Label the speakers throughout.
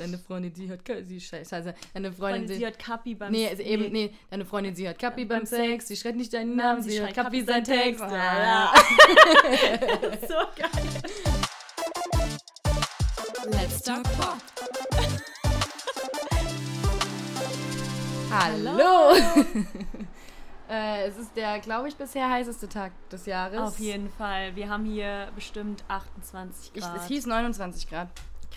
Speaker 1: deine Freundin, sie hört, sie scheiße, deine Freundin,
Speaker 2: Freundin, sie hört Kapi beim
Speaker 1: Nee, also eben, nee, deine Freundin, sie hört Kapi beim
Speaker 2: beim
Speaker 1: Sex, sie schreit nicht deinen Namen, sie, hört Kapi seinen Text.
Speaker 2: Ja. so geil.
Speaker 3: Let's Talk Pop.
Speaker 1: Hallo! äh, es ist der, glaube ich, bisher heißeste Tag des Jahres.
Speaker 2: Auf jeden Fall. Wir haben hier bestimmt 28
Speaker 1: Ich,
Speaker 2: Grad.
Speaker 1: es hieß 29 Grad.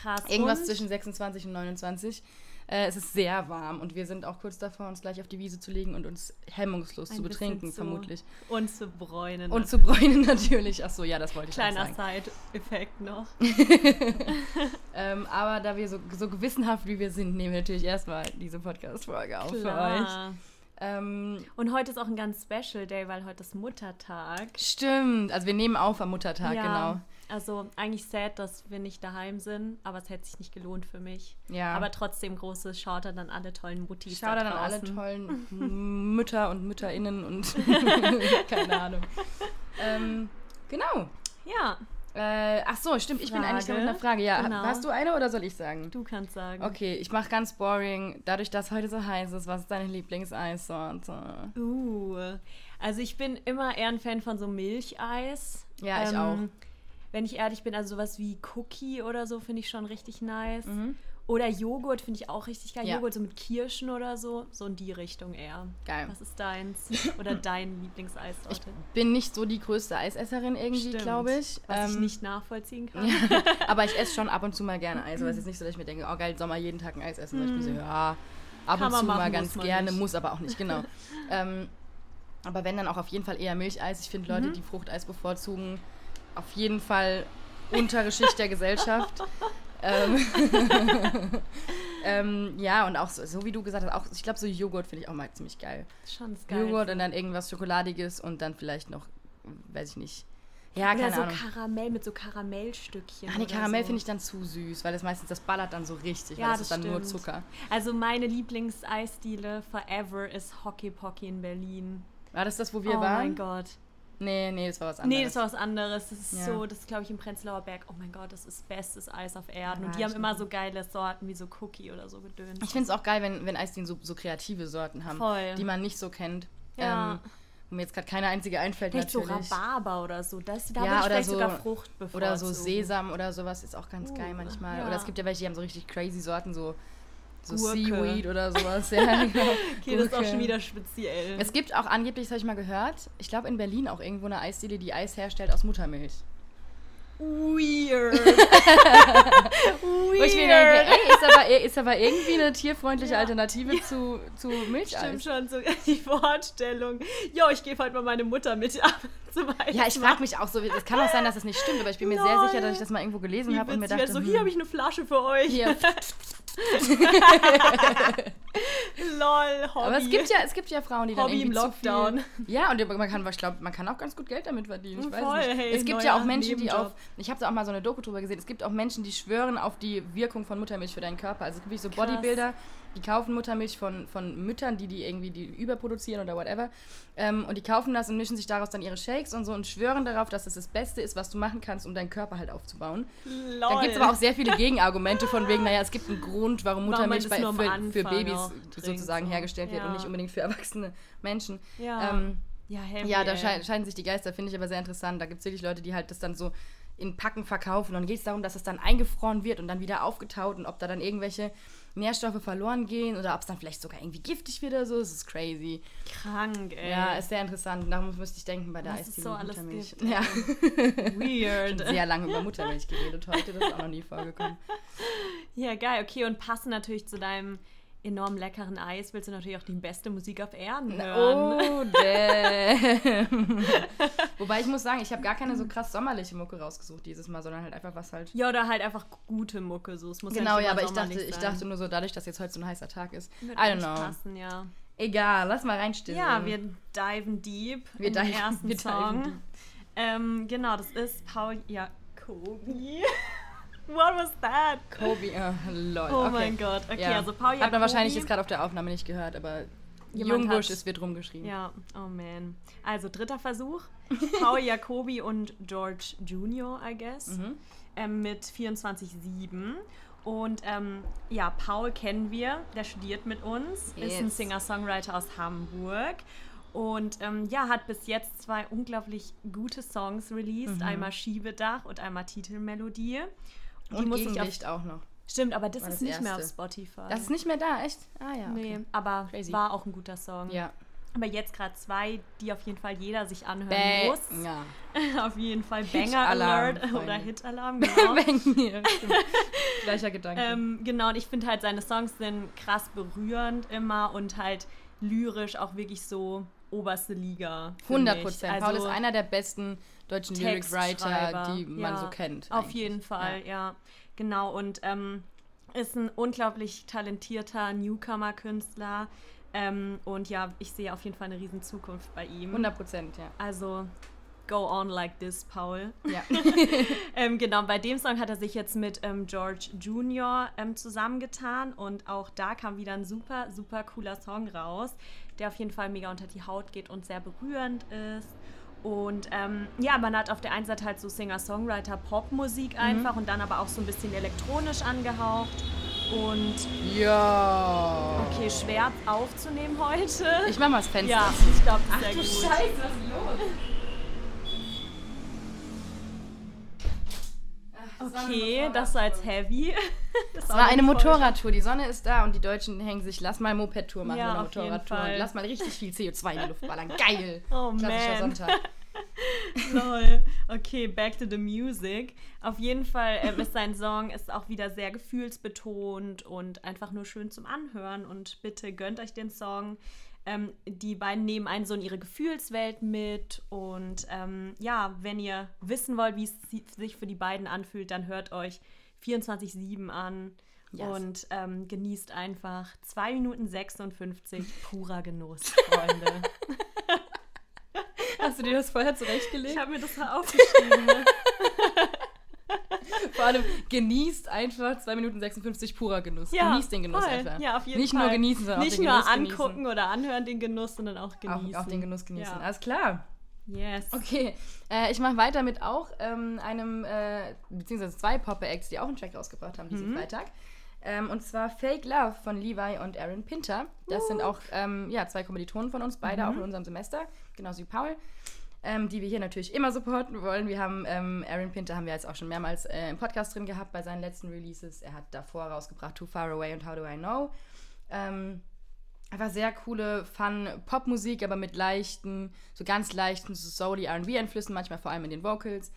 Speaker 2: Krass.
Speaker 1: Irgendwas
Speaker 2: und
Speaker 1: zwischen 26 und 29. Äh, es ist sehr warm und wir sind auch kurz davor, uns gleich auf die Wiese zu legen und uns hemmungslos
Speaker 2: ein
Speaker 1: zu betrinken,
Speaker 2: zu-
Speaker 1: vermutlich.
Speaker 2: Und zu bräunen.
Speaker 1: Und zu bräunen natürlich. Ach so, ja, das wollte ich
Speaker 2: Kleiner
Speaker 1: auch sagen.
Speaker 2: Side-Effekt noch.
Speaker 1: Ähm, aber da wir so, so gewissenhaft wie wir sind, nehmen wir natürlich erstmal diese Podcast-Folge auf für euch.
Speaker 2: Klar.
Speaker 1: Ähm,
Speaker 2: Und heute ist auch ein ganz Special Day, weil heute ist Muttertag.
Speaker 1: stimmt, also wir nehmen auf am Muttertag, genau.
Speaker 2: Also eigentlich sad, dass wir nicht daheim sind, aber es hätte sich nicht gelohnt für mich.
Speaker 1: Ja.
Speaker 2: Aber trotzdem großes Shoutout an alle tollen Muttis.
Speaker 1: Schau
Speaker 2: da
Speaker 1: dann an alle
Speaker 2: draußen.
Speaker 1: tollen Mütter und MütterInnen und keine Ahnung. Ähm, genau.
Speaker 2: Ja,
Speaker 1: Äh, ach so, stimmt, ich bin eigentlich noch mit einer Frage. Ja,
Speaker 2: Genau.
Speaker 1: hast du eine oder soll ich sagen?
Speaker 2: du kannst sagen.
Speaker 1: Okay, ich mache ganz boring. Dadurch, dass heute so heiß ist, was ist deine Lieblingseissorte?
Speaker 2: Uh, also ich bin immer eher ein Fan von so Milcheis. Ähm,
Speaker 1: Ja, ich auch.
Speaker 2: Wenn ich ehrlich bin, also sowas wie Cookie oder so finde ich schon richtig nice.
Speaker 1: Mhm.
Speaker 2: Oder Joghurt finde ich auch richtig geil.
Speaker 1: Ja.
Speaker 2: Joghurt so mit Kirschen oder so. So in die Richtung eher.
Speaker 1: Geil.
Speaker 2: Was ist deins? Oder dein Lieblingseissorte?
Speaker 1: Ich bin nicht so die größte Eisesserin irgendwie, glaube ich.
Speaker 2: Was ich
Speaker 1: Ähm,
Speaker 2: nicht nachvollziehen kann.
Speaker 1: aber ich esse schon ab und zu mal gerne Eis. Aber es ist nicht so, dass ich mir denke, oh geil, Sommer jeden Tag ein Eis essen. Sondern ich bin so, ja, ab
Speaker 2: Kann
Speaker 1: und zu mal
Speaker 2: machen,
Speaker 1: ganz
Speaker 2: muss man
Speaker 1: gerne,
Speaker 2: nicht.
Speaker 1: muss aber auch nicht, genau. ähm, aber wenn dann auch auf jeden Fall eher Milcheis. Ich finde Leute,
Speaker 2: Mhm.
Speaker 1: die Fruchteis bevorzugen, auf jeden Fall untere Schicht der Gesellschaft. ähm, ähm, ja, und auch so, so wie du gesagt hast, auch, ich glaube, so Joghurt finde ich auch mal ziemlich geil.
Speaker 2: Schon geil.
Speaker 1: Joghurt und dann irgendwas Schokoladiges und dann vielleicht noch, weiß ich nicht. Ja,
Speaker 2: Oder
Speaker 1: keine
Speaker 2: so
Speaker 1: Ahnung.
Speaker 2: Karamell mit so Karamellstückchen.
Speaker 1: Ach nee,
Speaker 2: oder
Speaker 1: Karamell
Speaker 2: so.
Speaker 1: finde ich dann zu süß, weil das meistens, das ballert dann so richtig,
Speaker 2: Ja,
Speaker 1: weil das ist
Speaker 2: das
Speaker 1: dann nur
Speaker 2: stimmt.
Speaker 1: Zucker.
Speaker 2: Also meine Lieblingseisdiele forever ist Hockey Pocky in Berlin.
Speaker 1: War das das, wo wir
Speaker 2: oh
Speaker 1: waren?
Speaker 2: mein Gott.
Speaker 1: Nee, nee, das war was anderes.
Speaker 2: Nee, das war was anderes. Das ist
Speaker 1: Ja.
Speaker 2: so, das ist glaube ich im Prenzlauer Berg. Oh mein Gott, das ist bestes Eis auf Erden.
Speaker 1: Ja,
Speaker 2: Und die haben immer so geile Sorten wie so Cookie oder so gedöns.
Speaker 1: Ich finde es auch geil, wenn, wenn Eisdielen so, so kreative Sorten haben,
Speaker 2: Voll.
Speaker 1: die man nicht so kennt.
Speaker 2: Ja.
Speaker 1: Ähm, wo mir jetzt gerade keine einzige einfällt,
Speaker 2: Vielleicht
Speaker 1: natürlich.
Speaker 2: so Rhabarber oder so. Das, da
Speaker 1: Ja, oder
Speaker 2: vielleicht
Speaker 1: so-
Speaker 2: sogar Frucht bevorzugen.
Speaker 1: Oder so Sesam oder sowas ist auch ganz
Speaker 2: Uh,
Speaker 1: geil manchmal.
Speaker 2: ja.
Speaker 1: Oder es gibt ja welche, die haben so richtig crazy Sorten, so, so
Speaker 2: Gurke.
Speaker 1: Seaweed oder sowas. Ja, genau.
Speaker 2: Okay, das ist auch schon wieder speziell.
Speaker 1: Es gibt auch angeblich, das habe ich mal gehört, ich glaube in Berlin auch irgendwo eine Eisdiele, die Eis herstellt aus Muttermilch.
Speaker 2: Weird.
Speaker 1: Wo ich mir denke, ey, ist aber, ist aber irgendwie eine tierfreundliche
Speaker 2: Ja.
Speaker 1: Alternative zu, zu Milcheis.
Speaker 2: Stimmt schon, so die Vorstellung. Jo, ich gebe heute mal meine Mutter mit ab zum
Speaker 1: Ja, ich frage mich auch so, es kann auch sein, dass es nicht stimmt, aber ich bin mir sehr
Speaker 2: Lol.
Speaker 1: sicher, dass ich das mal irgendwo gelesen habe und mir dachte,
Speaker 2: so,
Speaker 1: hm,
Speaker 2: hier habe ich eine Flasche für euch.
Speaker 1: hier.
Speaker 2: Lol, Hobby.
Speaker 1: Aber es gibt ja, es gibt ja Frauen, die dann
Speaker 2: Hobby im
Speaker 1: irgendwie
Speaker 2: Lockdown.
Speaker 1: Zu viel, ja, und man kann, ich glaube, man kann auch ganz gut Geld damit verdienen. Ich weiß
Speaker 2: Voll,
Speaker 1: nicht.
Speaker 2: hey,
Speaker 1: es gibt ja auch Menschen, die
Speaker 2: Nebenjob.
Speaker 1: auf, ich habe da auch mal so eine Doku drüber gesehen, es gibt auch Menschen, die schwören auf die Wirkung von Muttermilch für deinen Körper. Also es gibt wirklich so. Bodybuilder, die kaufen Muttermilch von, von Müttern, die die irgendwie die überproduzieren oder whatever. Ähm, und die kaufen das und mischen sich daraus dann ihre Shakes und so und schwören darauf, dass das das Beste ist, was du machen kannst, um deinen Körper halt aufzubauen.
Speaker 2: Lol.
Speaker 1: Da gibt es aber auch sehr viele Gegenargumente von wegen, naja, es gibt einen Grund, warum Muttermilch bei, für, für Babys
Speaker 2: trinkt,
Speaker 1: sozusagen
Speaker 2: so.
Speaker 1: hergestellt wird und
Speaker 2: Ja.
Speaker 1: nicht unbedingt für erwachsene Menschen.
Speaker 2: Ja.
Speaker 1: Ähm,
Speaker 2: ja, heavy,
Speaker 1: ja, da
Speaker 2: ey.
Speaker 1: schei scheiden sich die Geister, finde ich aber sehr interessant. Da gibt es wirklich Leute, die halt das dann so in Packen verkaufen. Und dann geht es darum, dass es dann eingefroren wird und dann wieder aufgetaut und ob da dann irgendwelche Nährstoffe verloren gehen oder ob es dann vielleicht sogar irgendwie giftig wird oder so. Das ist crazy.
Speaker 2: Krank, ey.
Speaker 1: Ja, ist sehr interessant. Darum müsste ich denken bei der Eisdiele
Speaker 2: so
Speaker 1: mit
Speaker 2: alles
Speaker 1: Muttermilch.
Speaker 2: gibt,
Speaker 1: Ja,
Speaker 2: Weird.
Speaker 1: sehr lange über Muttermilch geredet heute. Das ist auch noch nie vorgekommen.
Speaker 2: Ja, geil. Okay, und passend natürlich zu deinem enorm leckeren Eis willst du natürlich auch die beste Musik auf Erden hören.
Speaker 1: Oh, damn. Wobei ich muss sagen, ich habe gar keine so krass sommerliche Mucke rausgesucht dieses Mal, sondern halt einfach was halt.
Speaker 2: Ja, oder halt einfach gute Mucke. So. Es muss
Speaker 1: Genau,
Speaker 2: nicht
Speaker 1: ja, aber ich dachte, ich dachte nur so, dadurch, dass jetzt heute so ein heißer Tag ist.
Speaker 2: Wird
Speaker 1: I don't know.
Speaker 2: Passen, ja.
Speaker 1: Egal, lass mal reinstimmen.
Speaker 2: ja, wir diven deep
Speaker 1: Wir
Speaker 2: in den
Speaker 1: diven-
Speaker 2: ersten
Speaker 1: wir diven
Speaker 2: Song.
Speaker 1: deep.
Speaker 2: Ähm, genau, das ist Paul Jacobi. What was that?
Speaker 1: Kobe, äh, lol.
Speaker 2: Oh
Speaker 1: okay.
Speaker 2: mein Gott. Okay,
Speaker 1: Ja.
Speaker 2: also Paul Jacobi.
Speaker 1: Hat man wahrscheinlich jetzt gerade auf der Aufnahme nicht gehört, aber
Speaker 2: Jemand
Speaker 1: Jungbusch, es wird rumgeschrieben.
Speaker 2: Ja, oh man. Also dritter Versuch. Paul Jacobi und George Jr., I guess.
Speaker 1: Mhm.
Speaker 2: Ähm, mit 24,7. Und ähm, ja, Paul kennen wir, der studiert mit uns, ist ein
Speaker 1: Yes.
Speaker 2: Singer-Songwriter aus Hamburg. Und ähm, ja, hat bis jetzt zwei unglaublich gute Songs released. Einmal Schiebedach und einmal Titelmelodie. Die
Speaker 1: Und Gegenlicht auch noch.
Speaker 2: Stimmt, aber das
Speaker 1: war
Speaker 2: ist
Speaker 1: das
Speaker 2: nicht mehr auf
Speaker 1: erste.
Speaker 2: Spotify.
Speaker 1: Das ist nicht mehr da, echt? Ah ja.
Speaker 2: Nee,
Speaker 1: Okay.
Speaker 2: aber
Speaker 1: Crazy.
Speaker 2: war auch ein guter Song.
Speaker 1: Ja.
Speaker 2: Aber jetzt gerade zwei, die auf jeden Fall jeder sich anhören
Speaker 1: Bäh.
Speaker 2: muss.
Speaker 1: Ja.
Speaker 2: auf jeden Fall Banger
Speaker 1: Alarm,
Speaker 2: Alert oder Hit Alarm, genau.
Speaker 1: Stimmt. Gleicher Gedanke.
Speaker 2: ähm, genau, und ich finde halt, seine Songs sind krass berührend immer und halt lyrisch auch wirklich so oberste Liga. für
Speaker 1: 100
Speaker 2: mich.
Speaker 1: Prozent.
Speaker 2: Also
Speaker 1: Paul ist einer der besten deutschen Lyric Writer,
Speaker 2: Textschreiber,
Speaker 1: die man
Speaker 2: ja,
Speaker 1: so kennt.
Speaker 2: Auf
Speaker 1: eigentlich.
Speaker 2: jeden Fall, ja. Genau, und ähm, ist ein unglaublich talentierter Newcomer-Künstler. Ähm, und ja, ich sehe auf jeden Fall eine riesen Zukunft bei ihm.
Speaker 1: 100 Prozent, ja.
Speaker 2: Also, go on like this, Paul.
Speaker 1: ja.
Speaker 2: Ähm, genau, bei dem Song hat er sich jetzt mit ähm, George Junior ähm, zusammengetan und auch da kam wieder ein super, super cooler Song raus, der auf jeden Fall mega unter die Haut geht und sehr berührend ist. Und ähm, ja, man hat auf der einen Seite halt so Singer-Songwriter, Popmusik einfach und dann aber auch so ein bisschen elektronisch angehaucht. Und
Speaker 1: ja.
Speaker 2: okay, schwer aufzunehmen heute.
Speaker 1: Ich mach mal das Fenster.
Speaker 2: ja, ich glaube, das ist sehr gut.
Speaker 1: was ist los?
Speaker 2: Okay, das war jetzt heavy. Das
Speaker 1: Es war eine Motorradtour. Die Sonne ist da und die Deutschen hängen sich, lass mal Moped-Tour machen
Speaker 2: Ja,
Speaker 1: oder Motorradtour. Lass mal richtig viel CO2 in die Luft ballern. Geil.
Speaker 2: Oh,
Speaker 1: Klassischer
Speaker 2: man.
Speaker 1: Sonntag.
Speaker 2: Lol. Okay, back to the music. Auf jeden Fall ähm, ist sein Song ist auch wieder sehr gefühlsbetont und einfach nur schön zum Anhören. Und bitte gönnt euch den Song. Ähm, die beiden nehmen einen so in ihre Gefühlswelt mit. Und ähm, ja, wenn ihr wissen wollt, wie es si- sich für die beiden anfühlt, dann hört euch 24-7 an.
Speaker 1: Yes.
Speaker 2: Und ähm, genießt einfach 2 Minuten 56 purer Genuss, Freunde.
Speaker 1: Hast du dir das vorher
Speaker 2: Ich
Speaker 1: zurechtgelegt?
Speaker 2: habe mir das mal aufgeschrieben. Ne?
Speaker 1: Vor allem genießt einfach 2 Minuten 56 purer Genuss. genießt den Genuss
Speaker 2: voll.
Speaker 1: einfach.
Speaker 2: Ja, auf jeden
Speaker 1: Nicht
Speaker 2: Fall.
Speaker 1: nur genießen, sondern
Speaker 2: Nicht
Speaker 1: auch den
Speaker 2: nur
Speaker 1: Genuss
Speaker 2: angucken
Speaker 1: genießen.
Speaker 2: oder anhören den Genuss, sondern auch genießen.
Speaker 1: Auch, auch den Genuss genießen.
Speaker 2: Ja.
Speaker 1: Alles klar.
Speaker 2: Yes.
Speaker 1: Okay, äh, ich mache weiter mit auch ähm, einem, äh, beziehungsweise zwei Pop-Acts, die auch einen Track rausgebracht haben diesen Freitag. Ähm, und zwar Fake Love von Levi und Aaron Pinter. Das sind auch ähm, ja, zwei Kommilitonen von uns, beide auch in unserem Semester, genauso wie Paul. Ähm, die wir hier natürlich immer supporten wollen. Wir haben ähm, Aaron Pinter haben wir jetzt auch schon mehrmals äh, im Podcast drin gehabt bei seinen letzten Releases. Er hat davor rausgebracht Too Far Away und How Do I Know. Ähm, einfach sehr coole, fun Popmusik, aber mit leichten, so ganz leichten, so soul R&B-Einflüssen, manchmal vor allem in den Vocals.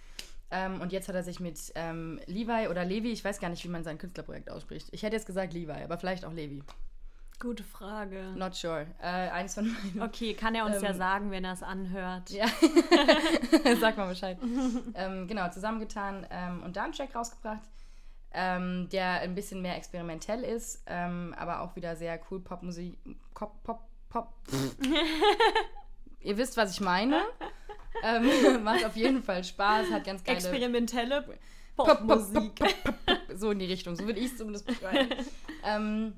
Speaker 1: Ähm, und jetzt hat er sich mit ähm, Levi oder Levi, ich weiß gar nicht, wie man sein Künstlerprojekt ausspricht. Ich hätte jetzt gesagt Levi, aber vielleicht auch Levi.
Speaker 2: Gute Frage.
Speaker 1: Not sure. Äh, eins von meinen.
Speaker 2: Okay, kann er uns ja
Speaker 1: Ähm,
Speaker 2: sagen, wenn er es anhört.
Speaker 1: Ja, sag mal Bescheid. ähm, genau, zusammengetan ähm, und da einen Track rausgebracht, ähm, der ein bisschen mehr experimentell ist, ähm, aber auch wieder sehr cool Popmusik. Pop, Pop, Pop. Ihr wisst, was ich meine. Ähm, macht auf jeden Fall Spaß, hat ganz geile
Speaker 2: Experimentelle
Speaker 1: Pop, Pop,
Speaker 2: Popmusik.
Speaker 1: Pop, Pop, Pop, so in die Richtung. So würde ich es zumindest beschreiben. ähm,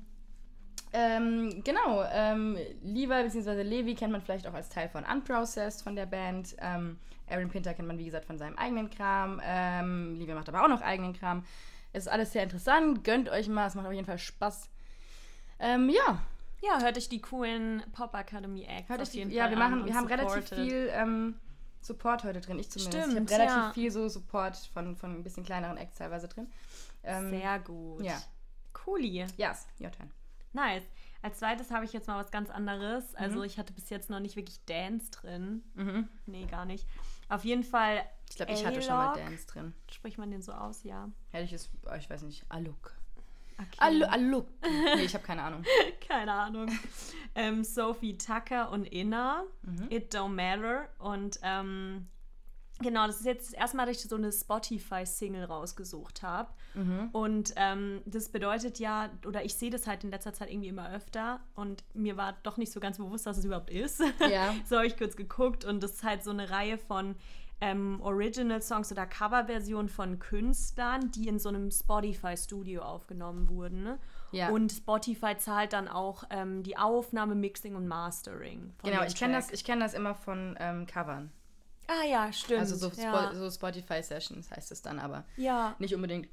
Speaker 1: ähm, genau, ähm, Levi bzw. Levi kennt man vielleicht auch als Teil von Unprocessed von der Band. Ähm, Aaron Pinter kennt man, wie gesagt, von seinem eigenen Kram. Ähm, Levi macht aber auch noch eigenen Kram. Es ist alles sehr interessant. Gönnt euch mal, es macht auf jeden Fall Spaß. Ähm, ja,
Speaker 2: Ja, hört euch die coolen Pop Academy Acts
Speaker 1: hört
Speaker 2: auf
Speaker 1: euch die,
Speaker 2: jeden
Speaker 1: ja,
Speaker 2: Fall
Speaker 1: wir machen, wir haben relativ
Speaker 2: supportet.
Speaker 1: viel ähm, Support heute drin. Ich zumindest.
Speaker 2: Stimmt,
Speaker 1: ich habe relativ
Speaker 2: ja.
Speaker 1: viel so Support von, von ein bisschen kleineren Acts teilweise drin. Ähm,
Speaker 2: Sehr gut.
Speaker 1: ja.
Speaker 2: Cooli.
Speaker 1: Yes, your turn.
Speaker 2: Nice. Als zweites habe ich jetzt mal was ganz anderes.
Speaker 1: Mhm.
Speaker 2: Also ich hatte bis jetzt noch nicht wirklich Dance drin. Nee, gar nicht. Auf jeden Fall.
Speaker 1: Ich glaube, ich hatte schon mal. Dance drin.
Speaker 2: Spricht man den so aus? Ja.
Speaker 1: Hätte ich es, oh, ich weiß nicht, Aluk.
Speaker 2: Okay.
Speaker 1: Alu, Aluk. Nee, ich habe keine Ahnung.
Speaker 2: Keine Ahnung. ähm, Sophie Tucker und Inna.
Speaker 1: Mhm.
Speaker 2: It Don't Matter. Und ähm, genau, das ist jetzt das erste Mal, dass ich so eine Spotify-Single rausgesucht habe.
Speaker 1: Mhm.
Speaker 2: Und ähm, das bedeutet ja, oder ich sehe das halt in letzter Zeit irgendwie immer öfter. Und mir war doch nicht so ganz bewusst, was es überhaupt ist.
Speaker 1: Ja.
Speaker 2: so habe ich kurz geguckt. Und das ist halt so eine Reihe von ähm, Original-Songs oder Coverversionen von Künstlern, die in so einem Spotify-Studio aufgenommen wurden. ne?
Speaker 1: Ja.
Speaker 2: Und Spotify zahlt dann auch ähm, die Aufnahme, Mixing und Mastering. von
Speaker 1: Genau, ich kenne das, ich kenn das immer von ähm, Covern.
Speaker 2: Ah ja, stimmt.
Speaker 1: Also so,
Speaker 2: ja.
Speaker 1: so Spotify-Sessions heißt es dann aber.
Speaker 2: ja.
Speaker 1: Nicht unbedingt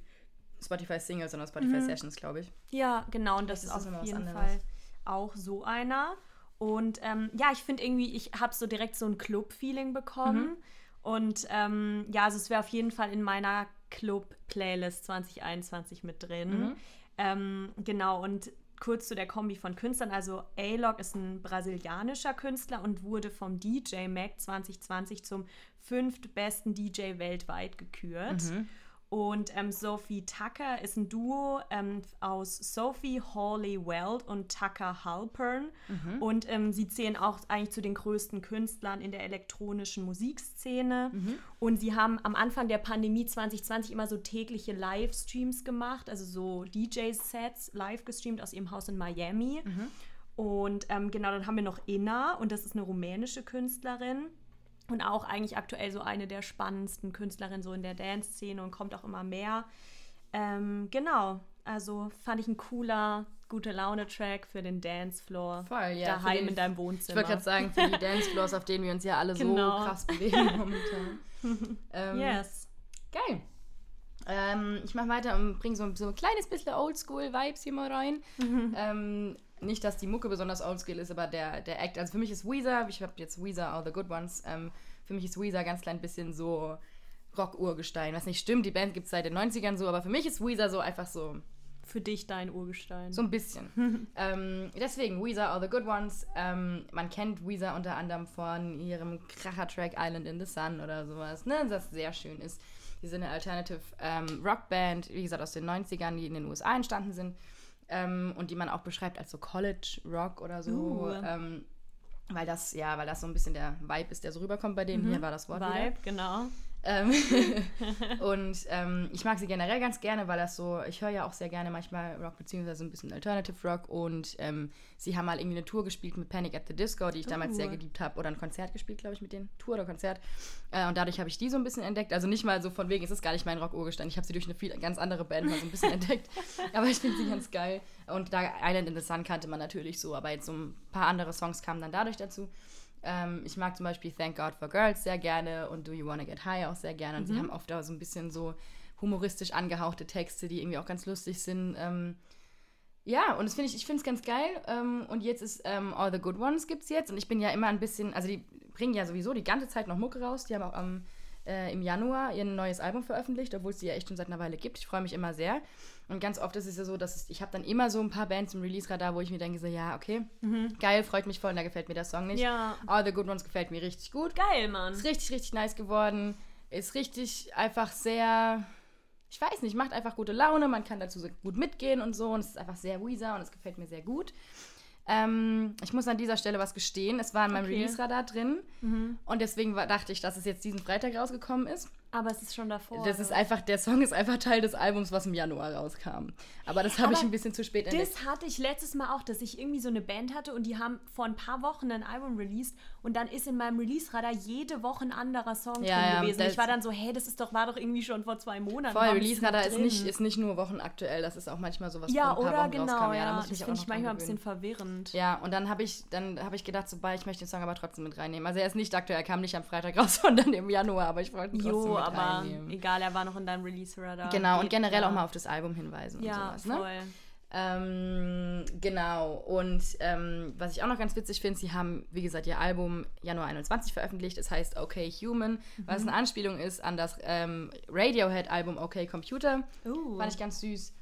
Speaker 1: Spotify Singles, sondern Spotify Sessions, glaube ich.
Speaker 2: Ja, genau. Und das
Speaker 1: Vielleicht
Speaker 2: ist
Speaker 1: ist das
Speaker 2: auf jeden. Fall auch so einer. Und ähm, ja, ich finde irgendwie, ich habe so direkt so ein Club-Feeling bekommen.
Speaker 1: Mhm.
Speaker 2: Und ähm, ja, also es wäre auf jeden Fall in meiner Club-Playlist 2021 mit drin.
Speaker 1: Mhm.
Speaker 2: Ähm, genau, und kurz zu der Kombi von Künstlern. Also A-Log ist ein brasilianischer Künstler und wurde vom DJ Mag 2020 zum fünftbesten DJ weltweit gekürt.
Speaker 1: Mhm.
Speaker 2: Und ähm, Sophie Tucker ist ein Duo ähm, aus Sophie Hawley Weld und Tucker Halpern.
Speaker 1: Mhm.
Speaker 2: Und ähm, sie zählen auch eigentlich zu den größten Künstlern in der elektronischen Musikszene.
Speaker 1: Mhm.
Speaker 2: Und sie haben am Anfang der Pandemie 2020 immer so tägliche Livestreams gemacht, also so DJ-Sets live gestreamt aus ihrem Haus in Miami.
Speaker 1: Mhm.
Speaker 2: Und ähm, genau, dann haben wir noch Inna und das ist eine rumänische Künstlerin. Und auch eigentlich aktuell so eine der spannendsten Künstlerinnen so in der Dance-Szene und kommt auch immer mehr. Ähm, genau, also fand ich ein cooler, gute Laune-Track für den Dancefloor.
Speaker 1: Voll, ja,
Speaker 2: Daheim
Speaker 1: den-
Speaker 2: in deinem
Speaker 1: Ich
Speaker 2: Wohnzimmer.
Speaker 1: wollte gerade sagen, für die Dancefloors, auf denen wir uns ja alle
Speaker 2: Genau.
Speaker 1: so krass bewegen momentan. ähm,
Speaker 2: Yes.
Speaker 1: Geil. Ähm, ich mache weiter und bringe so, so ein kleines bisschen Oldschool-Vibes hier mal rein. Ähm, nicht, dass die Mucke besonders oldschool ist, aber der, der Act. Also für mich ist Weezer, ich habe jetzt Weezer, All the Good Ones. Ähm, für mich ist Weezer ganz klein bisschen so Rock-Urgestein. Was nicht stimmt, die Band gibt es seit den 90ern so, aber für mich ist Weezer so einfach so
Speaker 2: Für dich dein Urgestein.
Speaker 1: so ein bisschen. ähm, deswegen, Weezer, All the Good Ones. Ähm, man kennt Weezer unter anderem von ihrem Kracher-Track Island in the Sun oder sowas, ne? das sehr schön ist. Die sind eine Alternative ähm, Rockband, wie gesagt, aus den 90ern, die in den USA entstanden sind ähm, und die man auch beschreibt als so College Rock oder so.
Speaker 2: Uh.
Speaker 1: Ähm, weil das, ja, weil das so ein bisschen der Vibe ist, der so rüberkommt bei denen. Hier war das Wort wieder.
Speaker 2: Vibe, genau.
Speaker 1: Ähm, und ähm, ich mag sie generell ganz gerne, weil das so, ich höre ja auch sehr gerne manchmal Rock beziehungsweise ein bisschen Alternative Rock und ähm, sie haben mal irgendwie eine Tour gespielt mit Panic at the Disco, die ich damals
Speaker 2: Uh.
Speaker 1: sehr geliebt habe, oder ein Konzert gespielt, glaube ich, mit denen, Tour oder Konzert. Äh, und dadurch habe ich die so ein bisschen entdeckt. Also nicht mal so von wegen, es ist gar nicht mein Rock-Urgestein. Ich habe sie durch eine viel, ganz andere Band mal so ein bisschen entdeckt. Aber ich finde sie ganz geil. Und da Island in the Sun kannte man natürlich so, aber jetzt so ein paar andere Songs kamen dann dadurch dazu. Ähm, ich mag zum Beispiel Thank God for Girls sehr gerne und Do You Wanna Get High auch sehr gerne. Und sie haben oft auch so ein bisschen so humoristisch angehauchte Texte, die irgendwie auch ganz lustig sind. Ähm, ja, und das finde ich, ich finde es ganz geil. Ähm, und jetzt ist ähm, All the Good Ones gibt's jetzt. Und ich bin ja immer ein bisschen, also die bringen ja sowieso die ganze Zeit noch Mucke raus. Die haben auch am, äh, im Januar ihr neues Album veröffentlicht, obwohl es die ja echt schon seit einer Weile gibt. Ich freue mich immer sehr. Und ganz oft ist es ja so, dass ich habe dann immer so ein paar Bands im Release-Radar, wo ich mir denke, so, ja, okay, geil, freut mich voll, und da gefällt mir der Song nicht.
Speaker 2: Ja.
Speaker 1: All the Good Ones gefällt mir richtig gut.
Speaker 2: Geil, Mann.
Speaker 1: Ist richtig, richtig nice geworden. Ist richtig einfach sehr, ich weiß nicht, macht einfach gute Laune. Man kann dazu so gut mitgehen und so. Und es ist einfach sehr Weezer und es gefällt mir sehr gut. Ähm, ich muss an dieser Stelle was gestehen. Es war in meinem
Speaker 2: Okay.
Speaker 1: Release-Radar drin. Und deswegen war, dachte ich, dass es jetzt diesen Freitag rausgekommen ist.
Speaker 2: Aber es ist schon davor.
Speaker 1: Das ist einfach, der Song ist einfach Teil des Albums, was im Januar rauskam. Aber das habe ich ein bisschen zu spät entdeckt.
Speaker 2: Das hatte ich letztes Mal auch, dass ich irgendwie so eine Band hatte und die haben vor ein paar Wochen ein Album released und dann ist in meinem Release-Radar jede Woche ein anderer Song
Speaker 1: Ja,
Speaker 2: drin
Speaker 1: ja,
Speaker 2: gewesen. Ich war dann so, hey, das ist doch, war doch irgendwie schon vor zwei Monaten.
Speaker 1: Voll, Release-Radar ist nicht, ist nicht nur wochenaktuell, das ist auch manchmal sowas
Speaker 2: Ja,
Speaker 1: vor ein paar
Speaker 2: oder
Speaker 1: Wochen
Speaker 2: genau,
Speaker 1: rauskam.
Speaker 2: ja.
Speaker 1: da ich mich
Speaker 2: das finde ich manchmal ein bisschen verwirrend.
Speaker 1: Ja, und dann habe ich, dann habe ich gedacht, so, bei, ich möchte den Song aber trotzdem mit reinnehmen. Also er ist nicht aktuell, er kam nicht am Freitag raus, sondern im Januar, aber ich wollte ihn trotzdem
Speaker 2: Jo, aber
Speaker 1: reinnehmen.
Speaker 2: egal, er war noch in deinem Release-Radar.
Speaker 1: Genau, und generell
Speaker 2: ja.
Speaker 1: auch mal auf das Album hinweisen
Speaker 2: Ja,
Speaker 1: und sowas, ne?
Speaker 2: voll.
Speaker 1: Ähm, genau, und ähm, was ich auch noch ganz witzig finde, sie haben, wie gesagt, ihr Album Januar 21 veröffentlicht. Es heißt Okay Human, was
Speaker 2: Mhm.
Speaker 1: eine Anspielung ist an das ähm, Radiohead-Album Okay Computer.
Speaker 2: Uh.
Speaker 1: Fand ich ganz süß.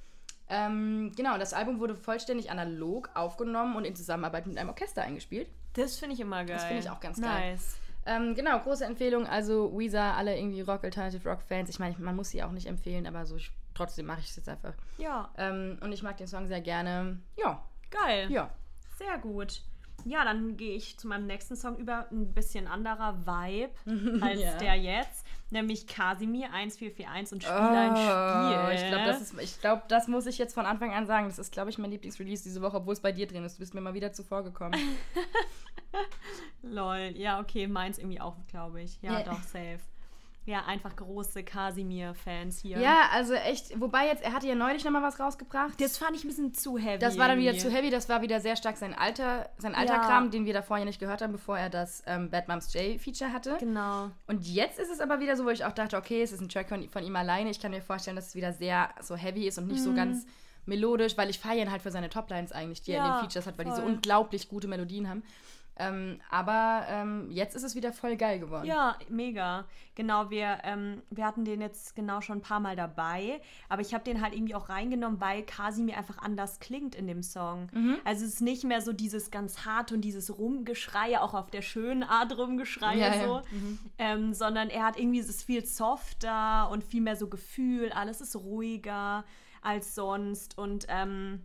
Speaker 1: Ähm, genau, das Album wurde vollständig analog aufgenommen und in Zusammenarbeit mit einem Orchester eingespielt.
Speaker 2: Das finde ich immer geil.
Speaker 1: Das finde ich auch ganz geil. Ähm, genau, große Empfehlung. Also Weezer, alle irgendwie Rock, Alternative Rock Fans. Ich meine, man muss sie auch nicht empfehlen, aber so ich, trotzdem mache ich es jetzt einfach.
Speaker 2: Ja,
Speaker 1: Ähm, und ich mag den Song sehr gerne. Ja,
Speaker 2: geil.
Speaker 1: ja.
Speaker 2: Sehr gut. Ja, dann gehe ich zu meinem nächsten Song über. Ein bisschen anderer Vibe als
Speaker 1: Ja.
Speaker 2: der jetzt. Nämlich Casimir 1441 und Spiel
Speaker 1: Oh,
Speaker 2: ein Spiel.
Speaker 1: Ich glaube, das, ist- ich glaub, das muss ich jetzt von Anfang an sagen. Das ist, glaube ich, mein Lieblingsrelease diese Woche, obwohl es bei dir drin ist. Du bist mir mal wieder zuvor gekommen.
Speaker 2: Lol. Ja, okay, meins irgendwie auch, glaube ich. Ja,
Speaker 1: Ja.
Speaker 2: doch, safe. ja, einfach große Casimir-Fans hier.
Speaker 1: Ja, also echt, wobei jetzt, er hatte ja neulich nochmal was rausgebracht.
Speaker 2: Das fand ich ein bisschen zu heavy.
Speaker 1: Das war dann wieder
Speaker 2: irgendwie.
Speaker 1: zu heavy, das war wieder sehr stark sein alter, sein alter
Speaker 2: Ja.
Speaker 1: Kram, den wir davor ja nicht gehört haben, bevor er das ähm, Bad Moms J-Feature hatte.
Speaker 2: Genau.
Speaker 1: Und jetzt ist es aber wieder so, wo ich auch dachte, okay, es ist ein Track von, von ihm alleine. Ich kann mir vorstellen, dass es wieder sehr so heavy ist und nicht
Speaker 2: Mhm.
Speaker 1: so ganz melodisch, weil ich feiere ihn halt für seine Toplines eigentlich, die er in
Speaker 2: Ja,
Speaker 1: den Features hat, weil die so
Speaker 2: voll.
Speaker 1: unglaublich gute Melodien haben. Ähm, aber ähm, jetzt ist es wieder voll geil geworden.
Speaker 2: Ja, mega. Genau, wir, ähm, wir hatten den jetzt genau schon ein paar Mal dabei, aber ich habe den halt irgendwie auch reingenommen, weil Kasimir einfach anders klingt in dem Song.
Speaker 1: Mhm.
Speaker 2: Also es ist nicht mehr so dieses ganz harte und dieses Rumgeschreie, auch auf der schönen Art Rumgeschreie
Speaker 1: Ja, ja.
Speaker 2: so, ähm, sondern er hat irgendwie, es ist viel softer und viel mehr so Gefühl, alles ist ruhiger als sonst und ähm,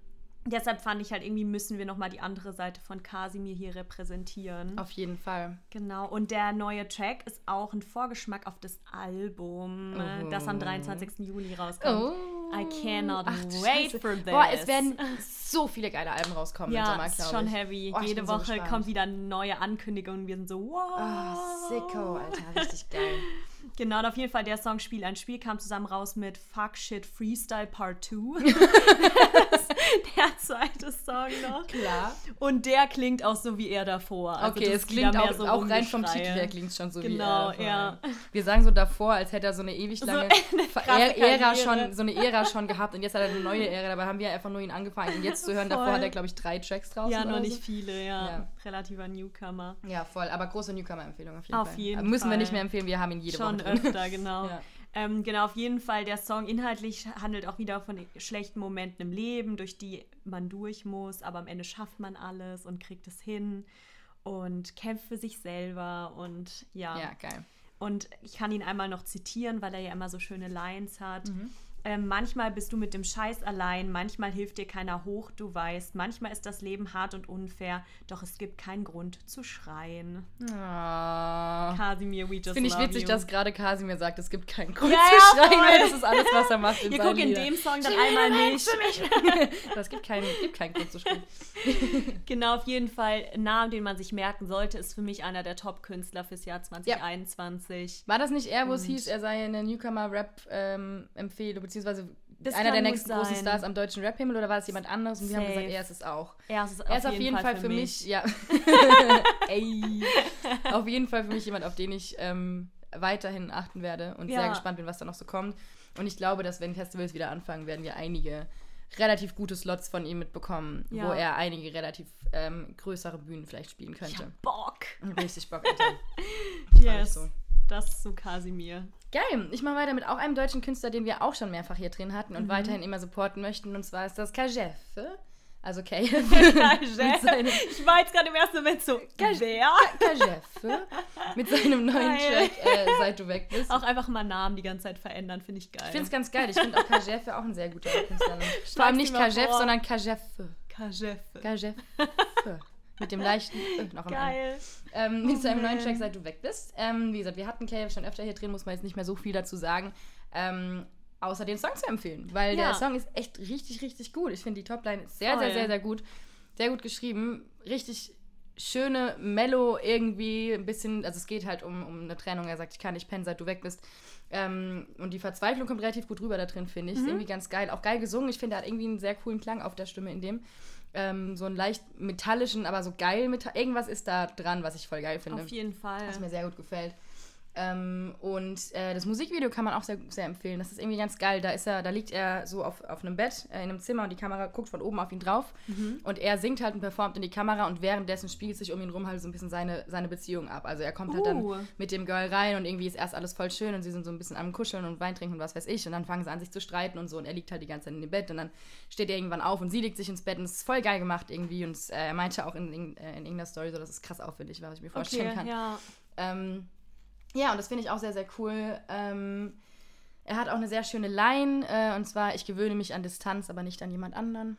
Speaker 2: deshalb fand ich halt irgendwie müssen wir nochmal die andere Seite von Kasimir hier repräsentieren.
Speaker 1: Auf jeden Fall.
Speaker 2: Genau, und der neue Track ist auch ein Vorgeschmack auf das Album, äh, das am 23. Juli rauskommt. I cannot
Speaker 1: Oh. Ach,
Speaker 2: wait
Speaker 1: Scheiße.
Speaker 2: for this.
Speaker 1: Boah, es werden so viele geile Alben rauskommen im
Speaker 2: ja,
Speaker 1: Sommer,
Speaker 2: ist
Speaker 1: glaube
Speaker 2: schon
Speaker 1: ich.
Speaker 2: heavy.
Speaker 1: Oh,
Speaker 2: Jede
Speaker 1: so
Speaker 2: Woche
Speaker 1: gespannt.
Speaker 2: kommt wieder neue Ankündigung und wir sind so, wow.
Speaker 1: Ah, sicko, Alter, richtig geil.
Speaker 2: Genau, und auf jeden Fall der Song Spiel ein Spiel kam zusammen raus mit Fuck Shit Freestyle Part 2. der zweite Song noch.
Speaker 1: Klar.
Speaker 2: Und der klingt auch so wie er davor. Also
Speaker 1: okay, es klingt auch,
Speaker 2: so
Speaker 1: auch rein vom. Titel her klingt schon so wie
Speaker 2: Genau,
Speaker 1: er davor.
Speaker 2: ja.
Speaker 1: Wir sagen so davor, als hätte er so eine ewig lange
Speaker 2: eine
Speaker 1: Ver-
Speaker 2: krasse
Speaker 1: Ära schon, so eine Ära schon gehabt und jetzt hat er eine neue Ära. Dabei haben wir einfach nur ihn angefangen. Und jetzt zu hören, davor
Speaker 2: Voll.
Speaker 1: hat er, glaube ich, drei Tracks draußen.
Speaker 2: Ja, noch nicht
Speaker 1: so.
Speaker 2: viele, ja.
Speaker 1: Ja.
Speaker 2: Relativer Newcomer.
Speaker 1: Ja, voll. Aber große Newcomer-Empfehlung auf jeden
Speaker 2: Auf
Speaker 1: Fall.
Speaker 2: jeden
Speaker 1: Müssen wir
Speaker 2: Fall.
Speaker 1: nicht mehr empfehlen, wir haben ihn jede
Speaker 2: Schon
Speaker 1: Woche drin.
Speaker 2: öfter, genau.
Speaker 1: Ja.
Speaker 2: Ähm, genau, auf jeden Fall. Der Song inhaltlich handelt auch wieder von schlechten Momenten im Leben, durch die man durch muss, aber am Ende schafft man alles und kriegt es hin und kämpft für sich selber und ja.
Speaker 1: Ja, geil.
Speaker 2: Und ich kann ihn einmal noch zitieren, weil er ja immer so schöne Lines hat.
Speaker 1: Mhm.
Speaker 2: Ähm, manchmal bist du mit dem Scheiß allein, manchmal hilft dir keiner hoch, du weißt. Manchmal ist das Leben hart und unfair, doch es gibt keinen Grund zu schreien.
Speaker 1: Ah.
Speaker 2: Kasimir, we just
Speaker 1: Finde ich witzig,
Speaker 2: you.
Speaker 1: dass gerade Kasimir sagt, es gibt keinen Grund
Speaker 2: Ja,
Speaker 1: zu
Speaker 2: ja,
Speaker 1: schreien, weil das ist alles, was er macht in
Speaker 2: Ihr guckt in dem Song dann einmal nicht.
Speaker 1: Es gibt keinen, gibt keinen Grund zu schreien.
Speaker 2: Genau, auf jeden Fall. Ein Name, den man sich merken sollte, ist für mich einer der Top-Künstler fürs Jahr 2021.
Speaker 1: War das nicht er, wo es hieß, er sei eine Newcomer-Rap-Empfehlung, beziehungsweise
Speaker 2: Das
Speaker 1: einer der nächsten großen. Stars am deutschen Rap-Himmel oder war es jemand anderes? Und wir haben
Speaker 2: Safe.
Speaker 1: gesagt, er ist es auch.
Speaker 2: Er ist,
Speaker 1: Er ist auf jeden Fall, für mich, ja. Ey. auf jeden Fall für mich jemand, auf den ich ähm, weiterhin achten werde und
Speaker 2: Ja.
Speaker 1: sehr gespannt bin, was da noch so kommt. Und ich glaube, dass wenn Festivals wieder anfangen, werden wir einige relativ gute Slots von ihm mitbekommen,
Speaker 2: Ja.
Speaker 1: wo er einige relativ ähm, größere Bühnen vielleicht spielen
Speaker 2: Ich
Speaker 1: könnte.
Speaker 2: hab Bock.
Speaker 1: Richtig Bock, Alter. Mich
Speaker 2: Yes.
Speaker 1: so.
Speaker 2: Das ist so Kasimir.
Speaker 1: Geil. Ich mache weiter mit auch einem deutschen Künstler, den wir auch schon mehrfach hier drin hatten
Speaker 2: Mhm.
Speaker 1: und weiterhin immer supporten möchten. Und zwar ist das Kajef. Also Kajef.
Speaker 2: Ich war jetzt gerade im ersten Moment so, wer?
Speaker 1: Kajef. Mit seinem neuen
Speaker 2: Geil.
Speaker 1: Track, äh, Seit du weg bist.
Speaker 2: Auch einfach mal Namen die ganze Zeit verändern, finde ich geil.
Speaker 1: Ich finde es ganz geil. Ich finde auch Kajef auch ein sehr guter Künstler. Vor allem nicht Kajef, sondern Kajef.
Speaker 2: Kajef.
Speaker 1: Kajef. Mit dem leichten Ö noch.
Speaker 2: Geil.
Speaker 1: Ähm, mit
Speaker 2: Oh
Speaker 1: seinem neuen. Track, seit du weg bist. Ähm, wie gesagt, wir hatten Kajef schon öfter hier drin, muss man jetzt nicht mehr so viel dazu sagen. Ähm, außer den Song zu empfehlen, weil
Speaker 2: Ja.
Speaker 1: der Song ist echt richtig, richtig gut. Ich finde die Topline ist sehr,
Speaker 2: Voll.
Speaker 1: sehr, sehr, sehr gut. Sehr gut geschrieben. Richtig schöne Mellow irgendwie. Ein bisschen, also es geht halt um, um eine Trennung. Er sagt, ich kann nicht pennen, seit du weg bist. Ähm, und die Verzweiflung kommt relativ gut rüber da drin, finde ich.
Speaker 2: Mhm.
Speaker 1: Ist irgendwie ganz geil. Auch geil gesungen. Ich finde, er hat irgendwie einen sehr coolen Klang auf der Stimme in dem. Ähm, so einen leicht metallischen, aber so geil. Meta Irgendwas ist da dran, was ich voll geil finde.
Speaker 2: Auf jeden Fall.
Speaker 1: Was mir sehr gut gefällt. Ähm, und äh, das Musikvideo kann man auch sehr, sehr empfehlen. Das ist irgendwie ganz geil. Da ist er, da liegt er so auf, auf einem Bett äh, in einem Zimmer und die Kamera guckt von oben auf ihn drauf.
Speaker 2: Mhm.
Speaker 1: Und er singt halt und performt in die Kamera und währenddessen spielt sich um ihn rum halt so ein bisschen seine, seine Beziehung ab. Also er kommt halt
Speaker 2: Uh.
Speaker 1: dann mit dem Girl rein und irgendwie ist erst alles voll schön und sie sind so ein bisschen am Kuscheln und Wein trinken und was weiß ich. Und dann fangen sie an, sich zu streiten und so. Und er liegt halt die ganze Zeit in dem Bett und dann steht er irgendwann auf und sie legt sich ins Bett und es ist voll geil gemacht irgendwie. Und äh, er meinte auch in, in, äh, in irgendeiner Story so, dass es krass aufwendig war, was ich mir vorstellen
Speaker 2: okay,
Speaker 1: kann.
Speaker 2: ja.
Speaker 1: Ähm, ja, und das finde ich auch sehr, sehr cool. Ähm, er hat auch eine sehr schöne Line, äh, und zwar, ich gewöhne mich an Distanz, aber nicht an jemand anderen.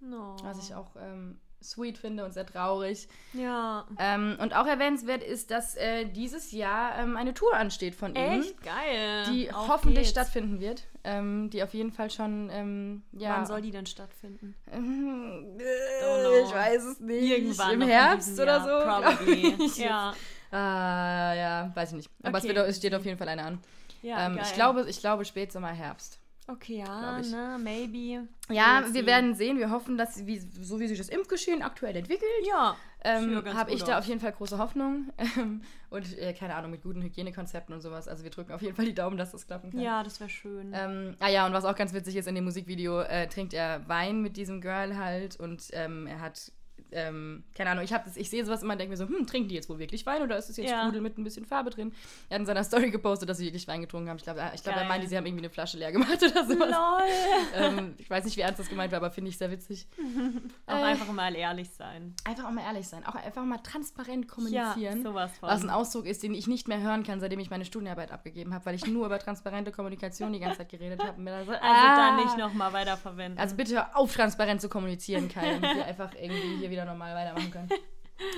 Speaker 2: No.
Speaker 1: Was ich auch ähm, sweet finde und sehr traurig.
Speaker 2: Ja.
Speaker 1: Ähm, und auch erwähnenswert ist, dass äh, dieses Jahr ähm, eine Tour ansteht von ihm.
Speaker 2: Echt geil.
Speaker 1: Die
Speaker 2: Auf
Speaker 1: hoffentlich
Speaker 2: geht's.
Speaker 1: stattfinden wird. Ähm, die auf jeden Fall schon, ähm, ja.
Speaker 2: Wann soll die denn stattfinden? Know.
Speaker 1: ich weiß es nicht.
Speaker 2: Irgendwann
Speaker 1: Im Herbst oder so.
Speaker 2: Probably. ja.
Speaker 1: Ah, ja, weiß ich nicht. Aber
Speaker 2: Okay.
Speaker 1: es, wird, es steht auf jeden Fall eine an.
Speaker 2: Ja,
Speaker 1: ähm, ich, glaube, ich glaube Spätsommer, Herbst.
Speaker 2: Okay, ja, ne, maybe.
Speaker 1: Ja, wir
Speaker 2: see.
Speaker 1: werden sehen. Wir hoffen, dass, wie, so wie sich das Impfgeschehen aktuell entwickelt,
Speaker 2: Ja.
Speaker 1: ähm, habe ich da
Speaker 2: aus.
Speaker 1: auf jeden Fall große Hoffnung. Ähm, und äh, keine Ahnung, mit guten Hygienekonzepten und sowas. Also wir drücken auf jeden Fall die Daumen, dass das klappen kann.
Speaker 2: Ja, das wäre schön.
Speaker 1: Ähm, ah ja, und was auch ganz witzig ist, in dem Musikvideo äh, trinkt er Wein mit diesem Girl halt und ähm, er hat, ähm, keine Ahnung, ich, hab das- ich sehe sowas immer und denke mir so, hm, trinken die jetzt wohl wirklich Wein oder ist es jetzt
Speaker 2: Ja.
Speaker 1: Sprudel mit ein bisschen Farbe drin? Er hat in seiner Story gepostet, dass sie wirklich Wein getrunken haben. Ich glaube, ich glaub, er meinte, sie haben irgendwie eine Flasche leer gemacht oder sowas. Ähm, ich weiß nicht, wie ernst das gemeint war, aber finde ich sehr witzig.
Speaker 2: Auch
Speaker 1: Äh,
Speaker 2: einfach mal ehrlich sein.
Speaker 1: Einfach auch mal ehrlich sein, auch einfach mal transparent
Speaker 2: Ja,
Speaker 1: kommunizieren.
Speaker 2: sowas von.
Speaker 1: was ein Ausdruck ist, den ich nicht mehr hören kann, seitdem ich meine Studienarbeit abgegeben habe, weil ich nur über transparente Kommunikation die ganze Zeit geredet habe. und
Speaker 2: also
Speaker 1: ah.
Speaker 2: dann nicht nochmal weiterverwenden.
Speaker 1: Also bitte auf, transparent zu kommunizieren, Kai, damit wir einfach irgendwie hier wieder normal weitermachen können.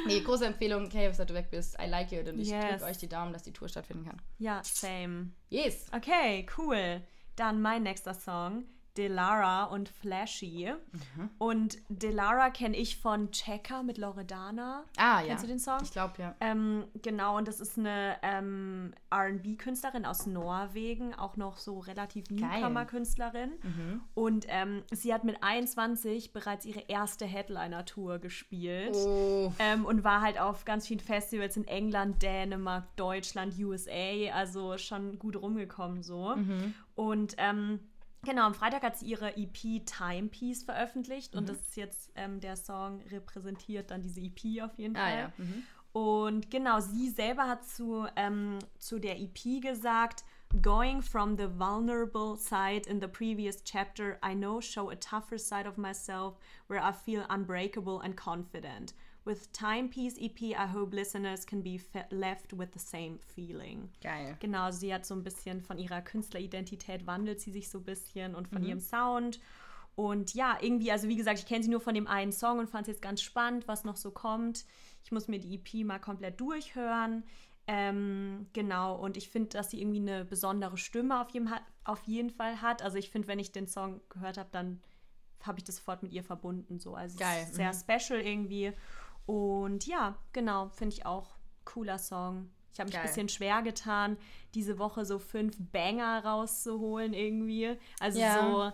Speaker 1: Nee, große Empfehlung, Kai, dass du weg bist. I like it und ich
Speaker 2: Yes.
Speaker 1: drücke euch die Daumen, dass die Tour stattfinden kann.
Speaker 2: ja, same.
Speaker 1: Yes.
Speaker 2: Okay, cool. Dann mein nächster Song. Delara und Flashy.
Speaker 1: Mhm.
Speaker 2: Und Delara kenne ich von Checker mit Loredana.
Speaker 1: Ah, ja.
Speaker 2: Kennst du den Song?
Speaker 1: Ich glaube, ja.
Speaker 2: Ähm, genau, und das ist eine ähm, RB-Künstlerin aus Norwegen, auch noch so relativ Newcomer-Künstlerin.
Speaker 1: Mhm.
Speaker 2: Und ähm, sie hat mit 21 bereits ihre erste Headliner-Tour gespielt.
Speaker 1: Oh.
Speaker 2: Ähm, und war halt auf ganz vielen Festivals in England, Dänemark, Deutschland, USA, also schon gut rumgekommen so.
Speaker 1: Mhm.
Speaker 2: Und ähm, genau, am Freitag hat sie ihre EP Timepiece veröffentlicht
Speaker 1: Mhm.
Speaker 2: und das ist jetzt ähm, der Song repräsentiert dann diese EP auf jeden
Speaker 1: Ah,
Speaker 2: Fall.
Speaker 1: ja. Mhm.
Speaker 2: Und genau, sie selber hat zu, ähm, zu der EP gesagt, Going from the vulnerable side in the previous chapter, I know show a tougher side of myself where I feel unbreakable and confident. With Timepiece EP, I hope listeners can be left with the same feeling.
Speaker 1: Geil.
Speaker 2: Genau, sie hat so ein bisschen von ihrer Künstleridentität wandelt sie sich so ein bisschen und
Speaker 1: Mhm.
Speaker 2: von ihrem Sound. Und ja, irgendwie, also wie gesagt, ich kenne sie nur von dem einen Song und fand es jetzt ganz spannend, was noch so kommt. Ich muss mir die EP mal komplett durchhören. Ähm, genau, und ich finde, dass sie irgendwie eine besondere Stimme auf jeden, auf jeden Fall hat. Also ich finde, wenn ich den Song gehört habe, dann habe ich das sofort mit ihr verbunden. So. Also
Speaker 1: Geil,
Speaker 2: sehr
Speaker 1: mhm.
Speaker 2: special irgendwie. Und ja, genau, finde ich auch cooler Song. Ich habe mich ein bisschen schwer getan, diese Woche so fünf Banger rauszuholen irgendwie. Also
Speaker 1: Ja.
Speaker 2: so,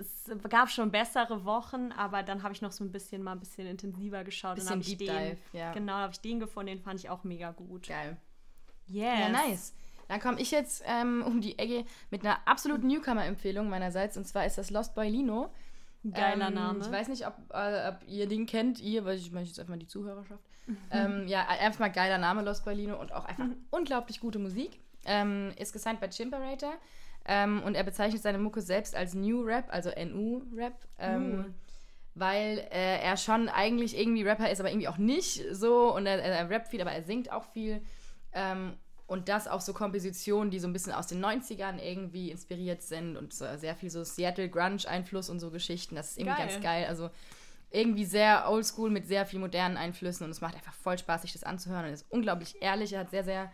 Speaker 2: es, es gab schon bessere Wochen, aber dann habe ich noch so ein bisschen mal ein bisschen intensiver geschaut.
Speaker 1: Bisschen
Speaker 2: und habe ich den,
Speaker 1: Dive, ja.
Speaker 2: genau, habe ich den gefunden, den fand ich auch mega gut.
Speaker 1: Geil.
Speaker 2: Yes.
Speaker 1: Ja, nice. Dann komme ich jetzt ähm, um die Ecke mit einer absoluten Newcomer-Empfehlung meinerseits. Und zwar ist das Lost Boy Lino.
Speaker 2: Geiler
Speaker 1: ähm,
Speaker 2: Name.
Speaker 1: Ich weiß nicht, ob, äh, ob ihr den kennt, ihr, weil ich meine jetzt einfach mal die Zuhörerschaft. ähm, ja, einfach mal geiler Name, Lost Boy Lino und auch einfach unglaublich gute Musik. Ähm, ist gesigned bei Chimperator ähm, und er bezeichnet seine Mucke selbst als New Rap, also NU-Rap. Ähm,
Speaker 2: Uh.
Speaker 1: Weil äh, er schon eigentlich irgendwie Rapper ist, aber irgendwie auch nicht so. Und er, er rappt viel, aber er singt auch viel. Und das auch so Kompositionen, die so ein bisschen aus den 90ern irgendwie inspiriert sind und so sehr viel so Seattle Grunge-Einfluss und so Geschichten. Das ist irgendwie
Speaker 2: Geil.
Speaker 1: ganz geil. Also irgendwie sehr oldschool mit sehr viel modernen Einflüssen und es macht einfach voll Spaß, sich das anzuhören. Und er ist unglaublich ehrlich, er hat sehr, sehr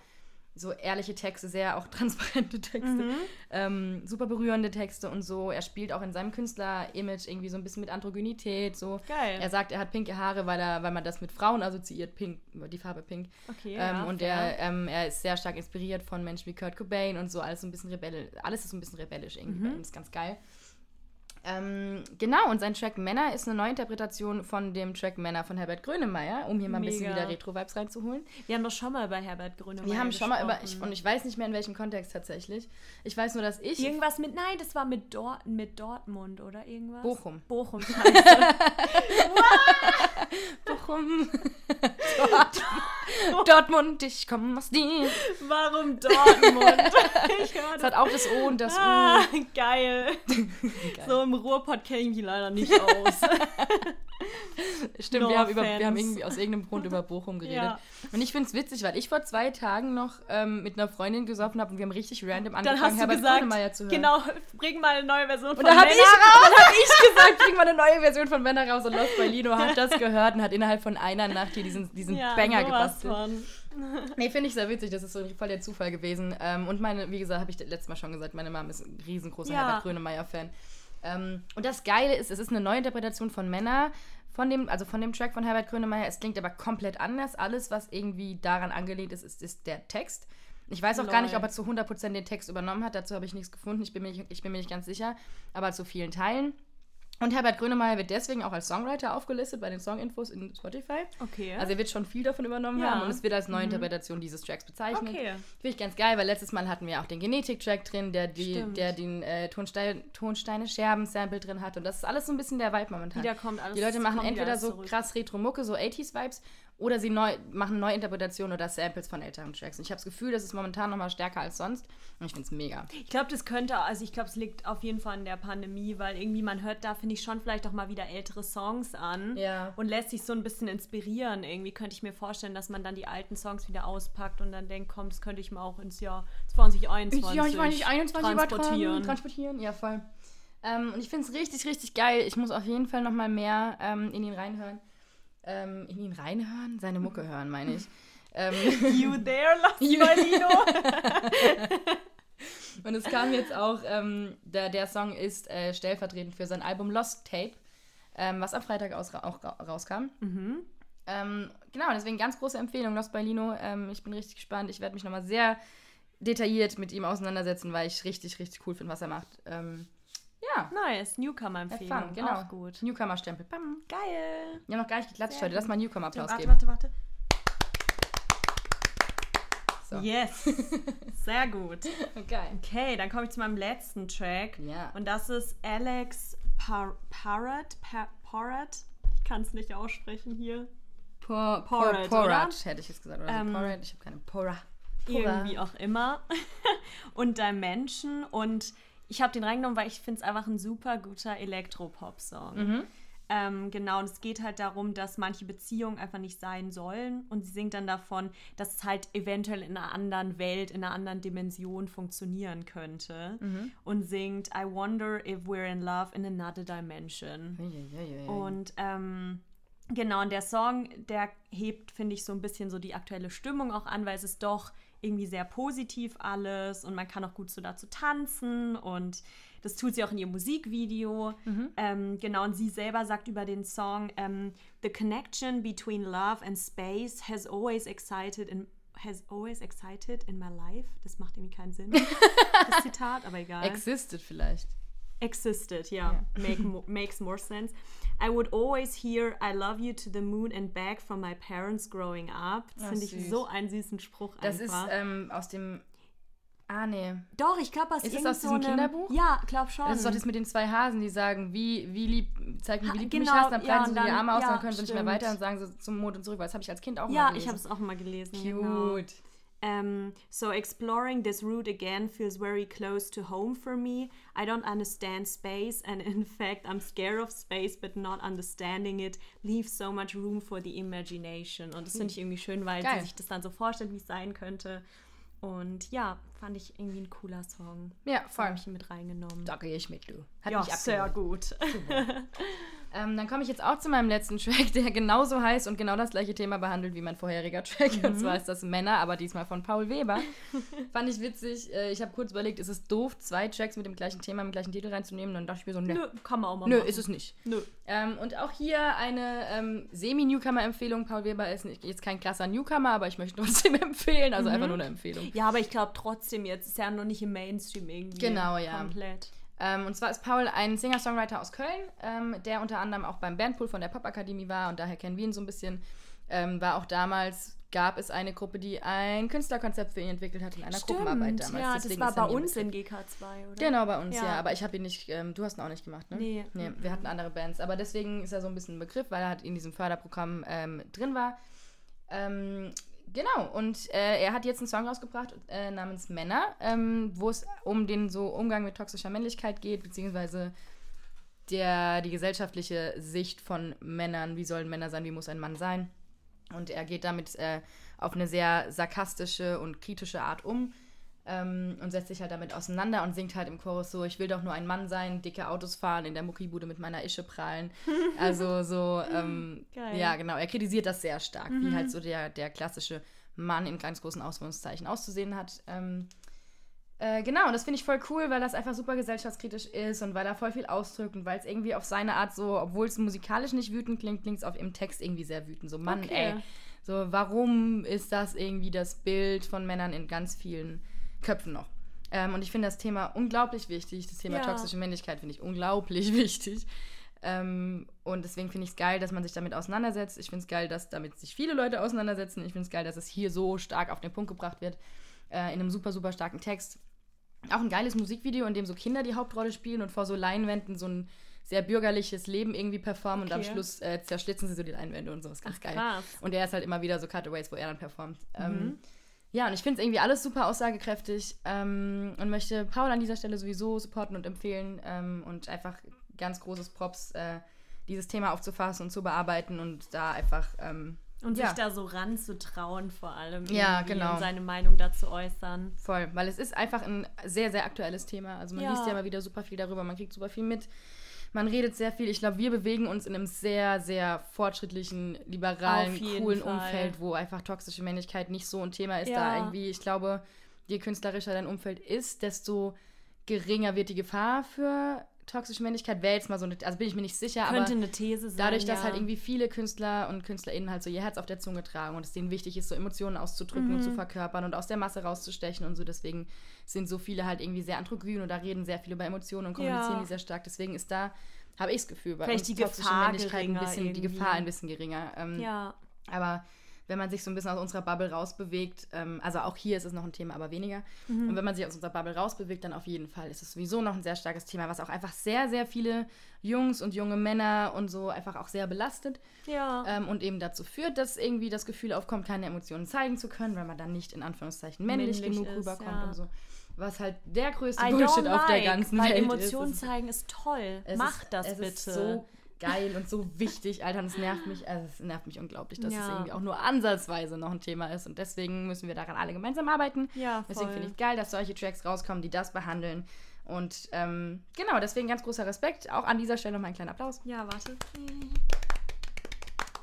Speaker 1: so ehrliche Texte, sehr auch transparente Texte, ähm, super berührende Texte und so. Er spielt auch in seinem Künstler-Image irgendwie so ein bisschen mit Androgynität. So.
Speaker 2: Geil.
Speaker 1: Er sagt, er hat pinke Haare, weil, er, weil man das mit Frauen assoziiert, pink, die Farbe pink.
Speaker 2: Okay,
Speaker 1: ähm,
Speaker 2: ja,
Speaker 1: und er, ähm, er ist sehr stark inspiriert von Menschen wie Kurt Cobain und so, alles so ein bisschen rebellisch. Alles ist so ein bisschen rebellisch irgendwie
Speaker 2: Mhm.
Speaker 1: bei ihm, ist ganz geil. Ähm, genau, und sein Track Männer ist eine Neuinterpretation von dem Track Männer von Herbert Grönemeyer, um hier mal ein bisschen
Speaker 2: Mega.
Speaker 1: wieder Retro-Vibes reinzuholen.
Speaker 2: Wir haben doch schon mal über Herbert Grönemeyer
Speaker 1: Wir haben schon mal über, ich,
Speaker 2: gesprochen.
Speaker 1: und ich weiß nicht mehr in welchem Kontext tatsächlich. Ich weiß nur, dass ich.
Speaker 2: Irgendwas mit, nein, das war mit, Dort, mit Dortmund oder irgendwas?
Speaker 1: Bochum.
Speaker 2: Bochum, scheiße.
Speaker 1: Bochum. Dort, Dortmund, ich komme aus dir.
Speaker 2: Warum Dortmund? ich
Speaker 1: Es hat auch das O und das
Speaker 2: Ah,
Speaker 1: U.
Speaker 2: geil. So im Ruhrpott kenne ich mich leider nicht aus.
Speaker 1: Stimmt,
Speaker 2: No
Speaker 1: wir, haben über, wir haben irgendwie aus irgendeinem Grund über Bochum geredet.
Speaker 2: Ja.
Speaker 1: Und ich finde es witzig, weil ich vor zwei Tagen noch ähm, mit einer Freundin gesoffen habe und wir haben richtig random
Speaker 2: Dann
Speaker 1: angefangen,
Speaker 2: hast du
Speaker 1: Herbert
Speaker 2: gesagt,
Speaker 1: Grönemeyer zu hören.
Speaker 2: genau, bring mal eine neue Version von
Speaker 1: Und da habe ich,
Speaker 2: Männer raus.
Speaker 1: dann hab ich gesagt, bring mal eine neue Version von Männer raus. Und Lost by Lino hat das gehört und hat innerhalb von einer Nacht hier diesen, diesen
Speaker 2: Ja,
Speaker 1: Banger gebastelt.
Speaker 2: von.
Speaker 1: Nee, finde ich sehr witzig. Das ist so voll der Zufall gewesen. Ähm, und meine, wie gesagt, habe ich letztes Mal schon gesagt, meine Mom ist ein riesengroßer
Speaker 2: Ja.
Speaker 1: Herbert Grönemeyer-Fan. Ähm, und das Geile ist, es ist eine Neuinterpretation von Männer, von dem, also von dem Track von Herbert Grönemeyer. Es klingt aber komplett anders. Alles, was irgendwie daran angelehnt ist, ist, ist der Text. Ich weiß auch gar nicht,
Speaker 2: Lol.
Speaker 1: ob er zu 100% den Text übernommen hat. Dazu habe ich nichts gefunden. Ich bin, mir nicht, ich bin mir nicht ganz sicher. Aber zu vielen Teilen. Und Herbert Grönemeyer wird deswegen auch als Songwriter aufgelistet bei den Songinfos in Spotify.
Speaker 2: Okay.
Speaker 1: Also er wird schon viel davon übernommen
Speaker 2: Ja.
Speaker 1: haben und es wird als Neuinterpretation dieses Tracks bezeichnet.
Speaker 2: Okay.
Speaker 1: Finde ich ganz geil, weil letztes Mal hatten wir auch den Genetik-Track drin, der, die, der den äh, Tonsteine, Tonsteine Scherben-Sample drin hat. Und das ist alles so ein bisschen der Vibe momentan.
Speaker 2: Wieder kommt alles-
Speaker 1: Die Leute machen entweder so
Speaker 2: zurück.
Speaker 1: krass Retro-Mucke, so 80s-Vibes, oder sie neu, machen Neuinterpretationen oder Samples von älteren Tracks. Und ich habe das Gefühl, das ist momentan nochmal stärker als sonst. Und ich finde es mega.
Speaker 2: Ich glaube, das könnte, also ich glaube, es liegt auf jeden Fall an der Pandemie, weil irgendwie man hört da, finde ich, schon vielleicht auch mal wieder ältere Songs an
Speaker 1: Ja.
Speaker 2: und lässt sich so ein bisschen inspirieren. Irgendwie könnte ich mir vorstellen, dass man dann die alten Songs wieder auspackt und dann denkt, komm, das könnte ich mal auch ins Jahr 2021
Speaker 1: Ja, ich meine nicht 21
Speaker 2: transportieren.
Speaker 1: transportieren. Ja, voll. Ähm, und ich finde es richtig, richtig geil. Ich muss auf jeden Fall noch mal mehr ähm, in ihn reinhören. Ähm, in ihn reinhören? Seine Mucke hören, meine ich. ähm,
Speaker 2: You there, Las
Speaker 1: You-
Speaker 2: Balino?
Speaker 1: und es kam jetzt auch, ähm, der, der Song ist äh, stellvertretend für sein Album Lost Tape, ähm, was am Freitag aus, auch ra rauskam. Ähm, genau, deswegen ganz große Empfehlung, Lost by Lino. Ähm, ich bin richtig gespannt. Ich werde mich nochmal sehr detailliert mit ihm auseinandersetzen, weil ich richtig, richtig cool finde, was er macht. Ähm, ja,
Speaker 2: Nice, Newcomer-Empfehlung.
Speaker 1: fun, genau.
Speaker 2: Auch gut.
Speaker 1: Newcomer-Stempel. Bam.
Speaker 2: Geil.
Speaker 1: Wir haben noch gar nicht geklatscht heute. Lass mal Newcomer-Applaus
Speaker 2: Warte,
Speaker 1: geben.
Speaker 2: warte, warte.
Speaker 1: So.
Speaker 2: Yes. Sehr gut.
Speaker 1: Geil.
Speaker 2: Okay, dann komme ich zu meinem letzten Track.
Speaker 1: Ja.
Speaker 2: Und das ist Alex Par Parrot. Par Parrot. Ich kann es nicht aussprechen hier.
Speaker 1: Por
Speaker 2: Porridge,
Speaker 1: Por hätte ich jetzt gesagt. Oder
Speaker 2: Ähm,
Speaker 1: Porridge. Ich habe keine Pora.
Speaker 2: Irgendwie auch immer. und Dimension. Und ich habe den reingenommen, weil ich finde es einfach ein super guter Elektropop-Song.
Speaker 1: Mhm.
Speaker 2: Ähm, genau, und es geht halt darum, dass manche Beziehungen einfach nicht sein sollen. Und sie singt dann davon, dass es halt eventuell in einer anderen Welt, in einer anderen Dimension funktionieren könnte.
Speaker 1: Mhm.
Speaker 2: Und singt, I wonder if we're in love in another dimension.
Speaker 1: Uiuiui.
Speaker 2: Und ähm, genau, und der Song, der hebt, finde ich, so ein bisschen so die aktuelle Stimmung auch an, weil es ist doch irgendwie sehr positiv alles und man kann auch gut so dazu tanzen und das tut sie auch in ihrem Musikvideo. Ähm, genau, und sie selber sagt über den Song, ähm, The connection between love and space has always excited in has always excited in my life. Das macht irgendwie keinen Sinn. das Zitat, aber egal
Speaker 1: Existed vielleicht.
Speaker 2: Existed yeah, Make mo makes more sense i would always hear i love you to the moon and back from my parents growing up das
Speaker 1: Ah,
Speaker 2: finde ich so einen süßen Spruch
Speaker 1: Das ist
Speaker 2: einfach
Speaker 1: ähm, aus dem. Ah, nee.
Speaker 2: doch ich glaube das
Speaker 1: Ist es aus
Speaker 2: so
Speaker 1: diesem
Speaker 2: einem-
Speaker 1: Kinderbuch?
Speaker 2: ja glaub schon
Speaker 1: Das ist doch das mit den zwei Hasen, die sagen, wie, wie lieb, zeig mir, wie
Speaker 2: Ha,
Speaker 1: lieb du mich
Speaker 2: genau,
Speaker 1: hast, dann
Speaker 2: ja,
Speaker 1: breiten sie
Speaker 2: und
Speaker 1: die Arme aus,
Speaker 2: ja,
Speaker 1: dann können sie nicht mehr weiter und sagen sie zum Mond und zurück, weil das habe ich als Kind auch mal
Speaker 2: ja
Speaker 1: gelesen.
Speaker 2: ich habe es auch mal gelesen genau. Um, so exploring this route again feels very close to home for me. I don't understand space, and in fact, I'm scared of space, but not understanding it leaves so much room for the imagination. Und das finde ich irgendwie schön, weil
Speaker 1: Geil.
Speaker 2: sie sich das dann so vorstellt, wie es sein könnte. Und ja, fand ich irgendwie ein cooler Song.
Speaker 1: Ja, voll.
Speaker 2: habe ich mit reingenommen.
Speaker 1: Da gehe ich mit, du. Hat
Speaker 2: ja,
Speaker 1: mich
Speaker 2: sehr gut.
Speaker 1: Ähm, dann komme ich jetzt auch zu meinem letzten Track, der genauso heißt und genau das gleiche Thema behandelt wie mein vorheriger Track.
Speaker 2: Mhm.
Speaker 1: Und zwar ist das Männer, aber diesmal von Paul Weber. Fand ich witzig. Äh, ich habe kurz überlegt, ist es doof, zwei Tracks mit dem gleichen Thema, mit dem gleichen Titel reinzunehmen? Und dann dachte ich mir so, nö.
Speaker 2: Nö, kann man auch mal
Speaker 1: Nö,
Speaker 2: machen.
Speaker 1: ist es nicht.
Speaker 2: Nö.
Speaker 1: Ähm, und auch hier eine ähm, Semi-Newcomer-Empfehlung. Paul Weber ist jetzt kein krasser Newcomer, aber ich möchte trotzdem empfehlen. Also einfach nur eine Empfehlung.
Speaker 2: Ja, aber ich glaube trotzdem jetzt ist ja noch nicht im Mainstream irgendwie.
Speaker 1: Genau, ja.
Speaker 2: Komplett.
Speaker 1: Ähm, und zwar ist Paul ein Singer-Songwriter aus Köln, ähm, der unter anderem auch beim Bandpool von der Popakademie war und daher kennen wir ihn so ein bisschen. Ähm, war auch damals, gab es eine Gruppe, die ein Künstlerkonzept für ihn entwickelt hat in einer Gruppenarbeit damals.
Speaker 2: ja, das
Speaker 1: Deswegen
Speaker 2: war
Speaker 1: ist er
Speaker 2: bei uns in GK2, oder?
Speaker 1: Genau, bei uns, ja.
Speaker 2: Ja.
Speaker 1: Aber ich habe ihn nicht, ähm, du hast ihn auch nicht gemacht, ne?
Speaker 2: Nee.
Speaker 1: nee. Wir hatten andere Bands. Aber deswegen ist er so ein bisschen ein Begriff, weil er halt in diesem Förderprogramm ähm, drin war. Ähm, genau, und äh, er hat jetzt einen Song rausgebracht äh, namens Männer, ähm, wo es um den so Umgang mit toxischer Männlichkeit geht, beziehungsweise der, die gesellschaftliche Sicht von Männern. Wie sollen Männer sein, wie muss ein Mann sein? Und er geht damit äh, auf eine sehr sarkastische und kritische Art um ähm, und setzt sich halt damit auseinander und singt halt im Chorus so, ich will doch nur ein Mann sein, dicke Autos fahren, in der Muckibude mit meiner Ische prallen. Also so, ähm, ja genau, er kritisiert das sehr stark, wie halt so der, der klassische Mann in ganz großen Ausführungszeichen auszusehen hat. Ähm, Äh, genau, und das finde ich voll cool, weil das einfach super gesellschaftskritisch ist und weil er voll viel ausdrückt und weil es irgendwie auf seine Art so, obwohl es musikalisch nicht wütend klingt, klingt es auf im Text irgendwie sehr wütend. So, Mann,
Speaker 2: Okay.
Speaker 1: ey. So, warum ist das irgendwie das Bild von Männern in ganz vielen Köpfen noch? Ähm, und ich finde das Thema unglaublich wichtig. Das Thema
Speaker 2: Ja.
Speaker 1: toxische Männlichkeit finde ich unglaublich wichtig. Ähm, und deswegen finde ich es geil, dass man sich damit auseinandersetzt. Ich finde es geil, dass damit sich viele Leute auseinandersetzen. Ich finde es geil, dass es hier so stark auf den Punkt gebracht wird. Äh, in einem super, super starken Text. Auch ein geiles Musikvideo, in dem so Kinder die Hauptrolle spielen und vor so Leinwänden so ein sehr bürgerliches Leben irgendwie performen und am
Speaker 2: Okay.
Speaker 1: Schluss äh, zerschlitzen sie so die Leinwände und so. ist ganz
Speaker 2: Ach,
Speaker 1: geil.
Speaker 2: krass.
Speaker 1: Und er ist halt immer wieder so Cutaways, wo er dann performt.
Speaker 2: Mhm.
Speaker 1: Ähm, ja, und ich finde es irgendwie alles super aussagekräftig ähm, und möchte Paul an dieser Stelle sowieso supporten und empfehlen ähm, und einfach ganz großes Props, äh, dieses Thema aufzufassen und zu bearbeiten und da einfach ähm,
Speaker 2: Und
Speaker 1: ja.
Speaker 2: sich da so ranzutrauen vor allem.
Speaker 1: Ja, genau.
Speaker 2: Und seine Meinung dazu äußern.
Speaker 1: Voll, weil es ist einfach ein sehr, sehr aktuelles Thema. Also man
Speaker 2: Ja.
Speaker 1: liest ja immer wieder super viel darüber, man kriegt super viel mit. Man redet sehr viel. Ich glaube, wir bewegen uns in einem sehr, sehr fortschrittlichen, liberalen, coolen
Speaker 2: Fall.
Speaker 1: Umfeld, wo einfach toxische Männlichkeit nicht so ein Thema ist.
Speaker 2: Ja.
Speaker 1: Da irgendwie, ich glaube, je künstlerischer dein Umfeld ist, desto geringer wird die Gefahr für toxische Männlichkeit. Wäre jetzt mal so eine, also bin ich mir nicht sicher,
Speaker 2: Könnte
Speaker 1: aber
Speaker 2: eine These sein.
Speaker 1: dadurch, dass
Speaker 2: ja.
Speaker 1: halt irgendwie viele Künstler und KünstlerInnen halt so ihr Herz auf der Zunge tragen und es denen wichtig ist, so Emotionen auszudrücken
Speaker 2: Mhm.
Speaker 1: und zu verkörpern und aus der Masse rauszustechen und so. Deswegen sind so viele halt irgendwie sehr androgyn oder reden sehr viel über Emotionen und kommunizieren
Speaker 2: Ja.
Speaker 1: die sehr stark. Deswegen ist da, habe ich das Gefühl, bei
Speaker 2: Vielleicht
Speaker 1: uns
Speaker 2: die
Speaker 1: toxische
Speaker 2: Gefahr
Speaker 1: Männlichkeit ein bisschen, die
Speaker 2: irgendwie.
Speaker 1: Gefahr ein bisschen geringer. Ähm,
Speaker 2: Ja.
Speaker 1: aber wenn man sich so ein bisschen aus unserer Bubble rausbewegt, ähm, also auch hier ist es noch ein Thema, aber weniger.
Speaker 2: Mhm.
Speaker 1: Und wenn man sich aus unserer Bubble rausbewegt, dann auf jeden Fall ist es sowieso noch ein sehr starkes Thema, was auch einfach sehr, sehr viele Jungs und junge Männer und so einfach auch sehr belastet.
Speaker 2: Ja.
Speaker 1: Ähm, und eben dazu führt, dass irgendwie das Gefühl aufkommt, keine Emotionen zeigen zu können, weil man dann nicht in Anführungszeichen männlich,
Speaker 2: Männlich
Speaker 1: genug
Speaker 2: ist,
Speaker 1: rüberkommt
Speaker 2: ja.
Speaker 1: und so. Was halt der größte
Speaker 2: I
Speaker 1: Bullshit
Speaker 2: don't
Speaker 1: auf der
Speaker 2: like,
Speaker 1: ganzen
Speaker 2: weil
Speaker 1: Welt
Speaker 2: Emotionen
Speaker 1: ist. Es-
Speaker 2: zeigen ist toll.
Speaker 1: es
Speaker 2: Mach
Speaker 1: ist,
Speaker 2: das bitte.
Speaker 1: So geil und so wichtig, Alter. Und es nervt mich, also es nervt mich unglaublich, dass es
Speaker 2: Ja.
Speaker 1: irgendwie auch nur ansatzweise noch ein Thema ist. Und deswegen müssen wir daran alle gemeinsam arbeiten.
Speaker 2: Ja,
Speaker 1: Deswegen
Speaker 2: voll.
Speaker 1: finde ich geil, dass solche Tracks rauskommen, die das behandeln. Und ähm, genau, deswegen ganz großer Respekt. Auch an dieser Stelle nochmal einen kleinen Applaus.
Speaker 2: ja, warte.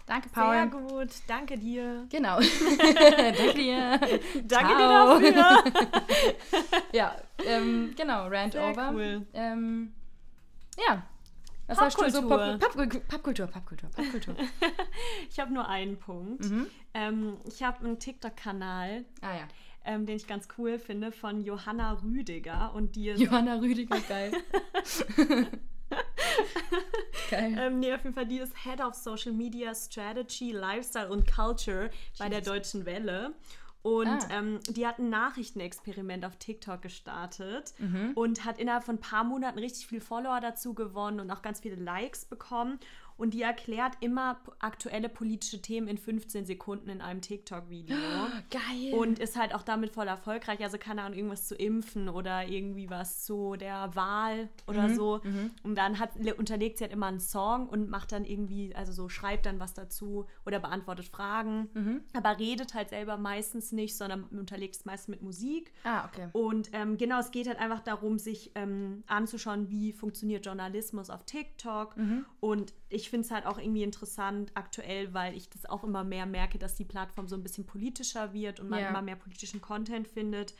Speaker 1: Danke,
Speaker 2: Sehr
Speaker 1: Paul.
Speaker 2: gut. Danke dir.
Speaker 1: Genau. Danke dir.
Speaker 2: Danke
Speaker 1: Ciao.
Speaker 2: dir dafür.
Speaker 1: Ja, ähm, genau, Rant
Speaker 2: Sehr
Speaker 1: over.
Speaker 2: cool.
Speaker 1: Ähm, ja. Hast du so
Speaker 2: Popkultur.
Speaker 1: Pop Popkultur, Popkultur, Popkultur, Popkultur.
Speaker 2: Ich habe nur einen Punkt.
Speaker 1: Mhm.
Speaker 2: Ähm, ich habe einen TikTok-Kanal,
Speaker 1: Ah ja.
Speaker 2: ähm, den ich ganz cool finde, von Johanna Rüdiger. Und die
Speaker 1: Johanna Rüdiger, geil. geil.
Speaker 2: Ähm, nee, auf jeden Fall, die ist Head of Social Media Strategy, Lifestyle und Culture bei der Deutschen Welle. Und
Speaker 1: Ah.
Speaker 2: ähm, die hat ein Nachrichtenexperiment auf TikTok gestartet
Speaker 1: Mhm.
Speaker 2: und hat innerhalb von ein paar Monaten richtig viel Follower dazu gewonnen und auch ganz viele Likes bekommen. Und die erklärt immer aktuelle politische Themen in 15 Sekunden in einem TikTok-Video.
Speaker 1: Geil.
Speaker 2: Und ist halt auch damit voll erfolgreich. Also keine Ahnung, irgendwas zu impfen oder irgendwie was zu der Wahl oder
Speaker 1: Mhm,
Speaker 2: so. Und dann hat, le- unterlegt sie halt immer einen Song und macht dann irgendwie, also so schreibt dann was dazu oder beantwortet Fragen.
Speaker 1: Mhm.
Speaker 2: Aber redet halt selber meistens nicht, sondern unterlegt es meistens mit Musik.
Speaker 1: ah, okay.
Speaker 2: Und ähm, genau, es geht halt einfach darum, sich ähm, anzuschauen, wie funktioniert Journalismus auf TikTok.
Speaker 1: Mhm.
Speaker 2: Und ich finde es halt auch irgendwie interessant aktuell, weil ich das auch immer mehr merke, dass die Plattform so ein bisschen politischer wird und man
Speaker 1: Ja.
Speaker 2: immer mehr politischen Content findet.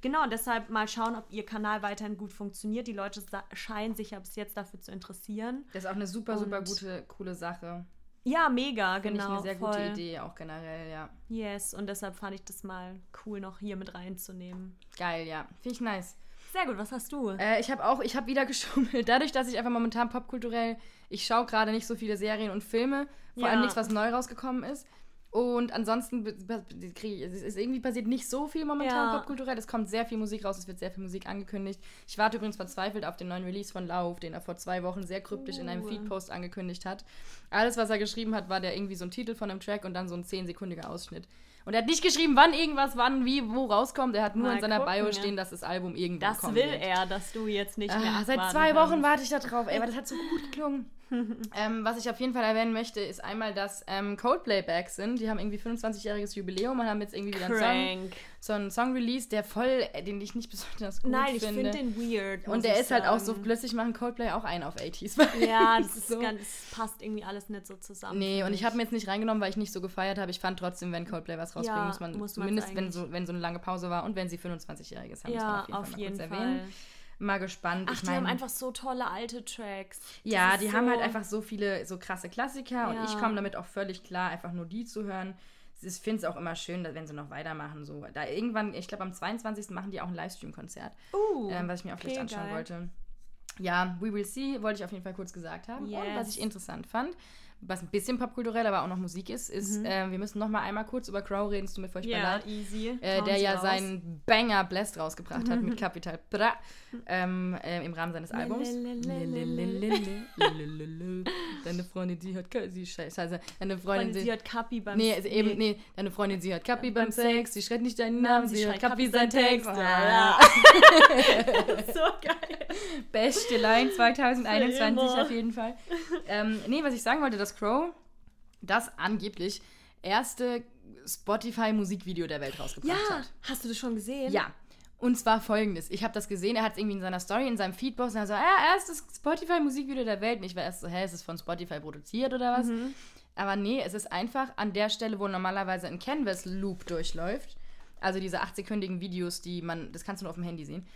Speaker 2: Genau, und deshalb mal schauen, ob ihr Kanal weiterhin gut funktioniert. Die Leute scheinen sich ja bis jetzt dafür zu interessieren.
Speaker 1: Das ist auch eine super, super
Speaker 2: Und-
Speaker 1: gute, coole Sache.
Speaker 2: Ja, mega,
Speaker 1: Finde
Speaker 2: genau.
Speaker 1: ich eine sehr
Speaker 2: voll.
Speaker 1: gute Idee, auch generell, ja.
Speaker 2: Yes, und deshalb fand ich das mal cool, noch hier mit reinzunehmen.
Speaker 1: Geil, ja. Finde ich nice.
Speaker 2: Sehr gut, was hast du?
Speaker 1: Äh, ich habe auch, ich habe wieder geschummelt. Dadurch, dass ich einfach momentan popkulturell, ich schaue gerade nicht so viele Serien und Filme, vor
Speaker 2: Ja.
Speaker 1: allem nichts, was neu rausgekommen ist. Und ansonsten es ist irgendwie passiert nicht so viel momentan
Speaker 2: Ja.
Speaker 1: popkulturell. Es kommt sehr viel Musik raus, es wird sehr viel Musik angekündigt. Ich warte übrigens verzweifelt auf den neuen Release von Lauf, den er vor zwei Wochen sehr kryptisch in einem
Speaker 2: Uh.
Speaker 1: Feedpost angekündigt hat. Alles, was er geschrieben hat, war der irgendwie so ein Titel von einem Track und dann so ein 10-sekündiger Ausschnitt. Und er hat nicht geschrieben, wann irgendwas, wann, wie, wo rauskommt. Er hat nur
Speaker 2: Mal
Speaker 1: in seiner
Speaker 2: gucken,
Speaker 1: Bio
Speaker 2: ja.
Speaker 1: stehen, dass das Album irgendwann
Speaker 2: Das
Speaker 1: kommen
Speaker 2: will
Speaker 1: wird.
Speaker 2: er, dass du jetzt nicht mehr
Speaker 1: Ah, seit
Speaker 2: abwarten
Speaker 1: zwei Wochen warte ich da drauf, ey, aber das hat so gut geklungen. ähm, was ich auf jeden Fall erwähnen möchte, ist einmal, dass ähm, Coldplay back sind. Die haben irgendwie 25-jähriges Jubiläum und haben jetzt irgendwie wieder einen Song so ein Song released, der voll, den ich nicht besonders gut
Speaker 2: Nein, ich
Speaker 1: finde.
Speaker 2: finde den weird.
Speaker 1: und der ist halt auch so,
Speaker 2: sagen.
Speaker 1: plötzlich machen Coldplay auch einen auf 80s.
Speaker 2: Ja, das ist
Speaker 1: so.
Speaker 2: ganz, das passt irgendwie alles nicht so zusammen.
Speaker 1: Nee,
Speaker 2: finde
Speaker 1: und ich habe mir jetzt nicht reingenommen, weil ich nicht so gefeiert habe. Ich fand trotzdem, wenn Coldplay was rausbringt,
Speaker 2: Ja,
Speaker 1: muss man
Speaker 2: muss
Speaker 1: zumindest, wenn so, wenn so eine lange Pause war und wenn sie 25-Jähriges haben,
Speaker 2: Ja,
Speaker 1: muss man auf jeden
Speaker 2: auf
Speaker 1: Fall
Speaker 2: jeden Fall.
Speaker 1: erwähnen. Mal gespannt.
Speaker 2: Ach,
Speaker 1: ich
Speaker 2: die haben einfach so tolle alte Tracks. Das
Speaker 1: Ja, die
Speaker 2: so,
Speaker 1: haben halt einfach so viele so krasse Klassiker und
Speaker 2: Ja.
Speaker 1: ich komme damit auch völlig klar, einfach nur die zu hören. Ich finde es auch immer schön, wenn sie noch weitermachen. So. Da irgendwann, ich glaube am 22. machen die auch ein Livestream-Konzert,
Speaker 2: Uh,
Speaker 1: ähm, was ich mir auch vielleicht anschauen
Speaker 2: geil.
Speaker 1: wollte. Ja, We Will See wollte ich auf jeden Fall kurz gesagt haben. Und was
Speaker 2: Yes.
Speaker 1: ich interessant fand, was ein bisschen popkulturell, aber auch noch Musik ist, ist, äh, wir müssen noch mal einmal kurz über Crow reden, tut mir furchtbar
Speaker 2: Mhm. Ja,
Speaker 1: leid.
Speaker 2: easy.
Speaker 1: Äh, der
Speaker 2: Sie
Speaker 1: ja
Speaker 2: raus.
Speaker 1: seinen Banger Blessed rausgebracht hat mit Capital Bra ähm, äh, im Rahmen seines Albums. Deine Freundin, die hört, sie scheiße, deine Freundin,
Speaker 2: Freundin, sie hat Kapi beim
Speaker 1: Nee, also eben, nee, deine Freundin, sie hört Kapi beim Sex, sie schreit nicht deinen Namen, sie, hört Kapi seinen Text. Ah.
Speaker 2: so geil.
Speaker 1: Beste Line 2021
Speaker 2: Für immer.
Speaker 1: auf jeden Fall. Ähm, nee, was ich sagen wollte, dass Crow das angeblich erste Spotify-Musikvideo der Welt rausgebracht
Speaker 2: Ja,
Speaker 1: hat.
Speaker 2: hast du das schon gesehen?
Speaker 1: Ja. Und zwar folgendes. Ich habe das gesehen, er hat es irgendwie in seiner Story, in seinem Feedbox, und er so, ja, erstes Spotify-Musikvideo der Welt. Und ich war erst so, hä, ist es von Spotify produziert oder was?
Speaker 2: Mhm.
Speaker 1: Aber nee, es ist einfach an der Stelle, wo normalerweise ein Canvas-Loop durchläuft. Also diese 8-sekündigen Videos, die man, das kannst du nur auf dem Handy sehen,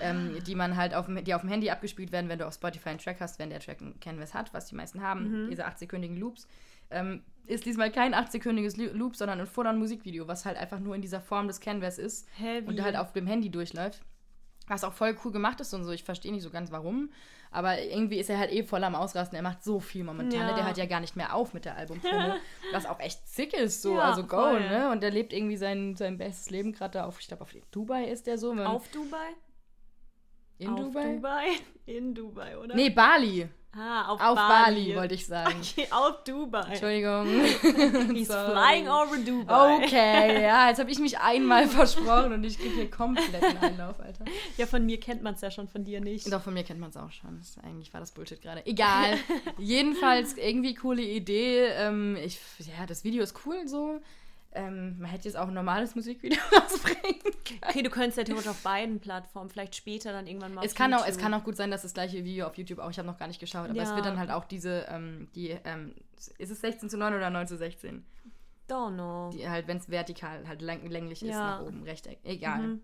Speaker 1: ähm, die man halt auf dem, die auf dem Handy abgespielt werden, wenn du auf Spotify einen Track hast, wenn der Track ein Canvas hat, was die meisten haben, diese 8-sekündigen Loops. Ähm, ist diesmal kein 8-sekündiges Lu- Loop, sondern ein Full-on-Musikvideo, was halt einfach nur in dieser Form des Canvas ist
Speaker 2: wie?
Speaker 1: und halt auf dem Handy durchläuft. Was auch voll cool gemacht ist und so. Ich verstehe nicht so ganz warum. Aber irgendwie ist er halt eh voll am Ausrasten. Er macht so viel momentan.
Speaker 2: Ja.
Speaker 1: Ne? Der hört ja gar nicht mehr auf mit der Albumpromo. was auch echt sick ist, so.
Speaker 2: Ja,
Speaker 1: also go,
Speaker 2: voll.
Speaker 1: ne? Und er lebt irgendwie sein, sein bestes Leben gerade da auf, ich glaube, auf Dubai ist der so. Wenn-
Speaker 2: Auf Dubai?
Speaker 1: In
Speaker 2: auf
Speaker 1: Dubai?
Speaker 2: Dubai? In Dubai, oder?
Speaker 1: Nee, Bali.
Speaker 2: Ah, auf,
Speaker 1: Auf
Speaker 2: Bali.
Speaker 1: Bali, wollte ich sagen.
Speaker 2: Okay, auf Dubai.
Speaker 1: Entschuldigung.
Speaker 2: He's
Speaker 1: Sorry.
Speaker 2: flying over Dubai.
Speaker 1: Okay, ja, jetzt habe ich mich einmal versprochen und ich kriege hier kompletten Einlauf, Alter.
Speaker 2: Ja, von mir kennt man es ja schon, von dir nicht.
Speaker 1: Doch, von mir kennt man es auch schon. Das, eigentlich war das Bullshit gerade. Egal. Jedenfalls irgendwie coole Idee. Ähm, ich, ja, das Video ist cool so. Ähm, man hätte jetzt auch ein normales Musikvideo rausbringen können.
Speaker 2: Okay, du könntest ja theoretisch auf beiden Plattformen, vielleicht später dann irgendwann mal
Speaker 1: Es kann, auch, es kann auch gut sein, dass das gleiche Video auf YouTube auch, ich habe noch gar nicht geschaut, aber es
Speaker 2: Ja.
Speaker 1: wird dann halt auch diese, ähm, die, ähm, ist es 16 zu 9 oder 9 zu 16?
Speaker 2: Don't know.
Speaker 1: Die halt, wenn es vertikal halt läng länglich ist,
Speaker 2: Ja.
Speaker 1: nach oben, Rechteck. Egal.
Speaker 2: Mhm.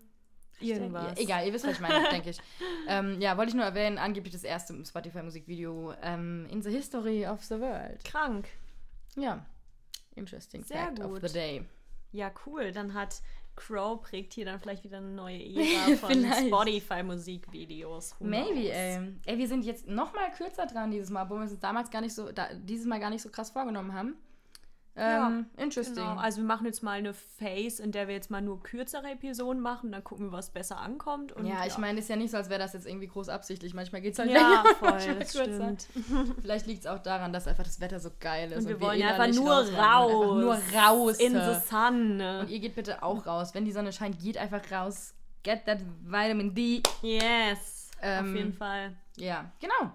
Speaker 2: Irgendwas.
Speaker 1: Egal, ihr wisst, was ich meine, denke ich. Ähm, ja, wollte ich nur erwähnen, angeblich das erste Spotify-Musikvideo ähm, in the history of the world.
Speaker 2: Krank.
Speaker 1: Ja, interesting
Speaker 2: Sehr
Speaker 1: fact
Speaker 2: gut.
Speaker 1: of the day.
Speaker 2: Ja, cool. Dann hat Crow prägt hier dann vielleicht wieder eine neue Ära von. Spotify-Musikvideos.
Speaker 1: Maybe, ey. Ey, wir sind jetzt noch mal kürzer dran dieses Mal, obwohl wir uns damals gar nicht so, da, dieses Mal gar nicht so krass vorgenommen haben. Ähm, interesting.
Speaker 2: Genau. Also wir machen jetzt mal eine Phase, in der wir jetzt mal nur kürzere Episoden machen, dann gucken wir, was besser ankommt. Und
Speaker 1: ja, ich meine, ist ja nicht so, als wäre das jetzt irgendwie groß absichtlich. Manchmal geht es halt
Speaker 2: Ja,
Speaker 1: länger,
Speaker 2: voll, das stimmt.
Speaker 1: Vielleicht liegt es auch daran, dass einfach das Wetter so geil ist.
Speaker 2: Und wir wollen
Speaker 1: eh
Speaker 2: ja einfach nur
Speaker 1: raus. Einfach nur raus.
Speaker 2: In the sun.
Speaker 1: Und ihr geht bitte auch raus. Wenn die Sonne scheint, geht einfach raus. Get that Vitamin D.
Speaker 2: Yes.
Speaker 1: Ähm,
Speaker 2: auf jeden Fall.
Speaker 1: Ja, genau.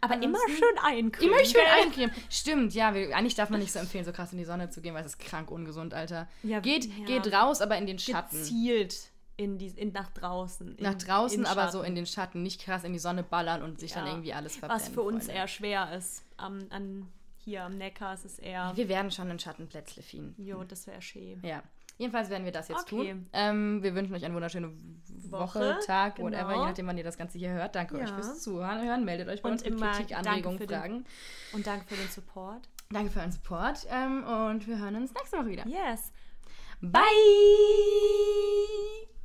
Speaker 2: Aber
Speaker 1: ansonsten-
Speaker 2: immer schön eincremen.
Speaker 1: Immer schön eincremen. Stimmt, ja. Wir, eigentlich darf man nicht so empfehlen, so krass in die Sonne zu gehen, weil es ist krank ungesund, Alter.
Speaker 2: Ja,
Speaker 1: geht,
Speaker 2: ja.
Speaker 1: geht raus, aber in den Schatten.
Speaker 2: Gezielt in die, in, nach draußen. In,
Speaker 1: Nach draußen, aber
Speaker 2: Schatten.
Speaker 1: so in den Schatten. Nicht krass in die Sonne ballern und sich dann
Speaker 2: Ja.
Speaker 1: irgendwie alles verbrennen.
Speaker 2: Was für uns
Speaker 1: Freunde.
Speaker 2: eher schwer ist. Am, an, hier am Neckar ist es eher.
Speaker 1: Wir werden schon einen Schattenplätzle finden.
Speaker 2: Jo, das wäre schön.
Speaker 1: Ja. Jedenfalls werden wir das jetzt
Speaker 2: Okay.
Speaker 1: tun. Ähm, wir wünschen euch eine wunderschöne Woche,
Speaker 2: Woche,
Speaker 1: Tag, whatever,
Speaker 2: genau.
Speaker 1: je nachdem, wann ihr das Ganze hier hört. Danke euch
Speaker 2: Ja.
Speaker 1: fürs Zuhören. Meldet euch bei
Speaker 2: Und
Speaker 1: uns mit
Speaker 2: immer
Speaker 1: Kritik, Anregungen,
Speaker 2: für den-
Speaker 1: Fragen.
Speaker 2: Und danke für den Support.
Speaker 1: Danke für euren Support ähm, und wir hören uns nächste Woche wieder.
Speaker 2: Yes.
Speaker 1: Bye!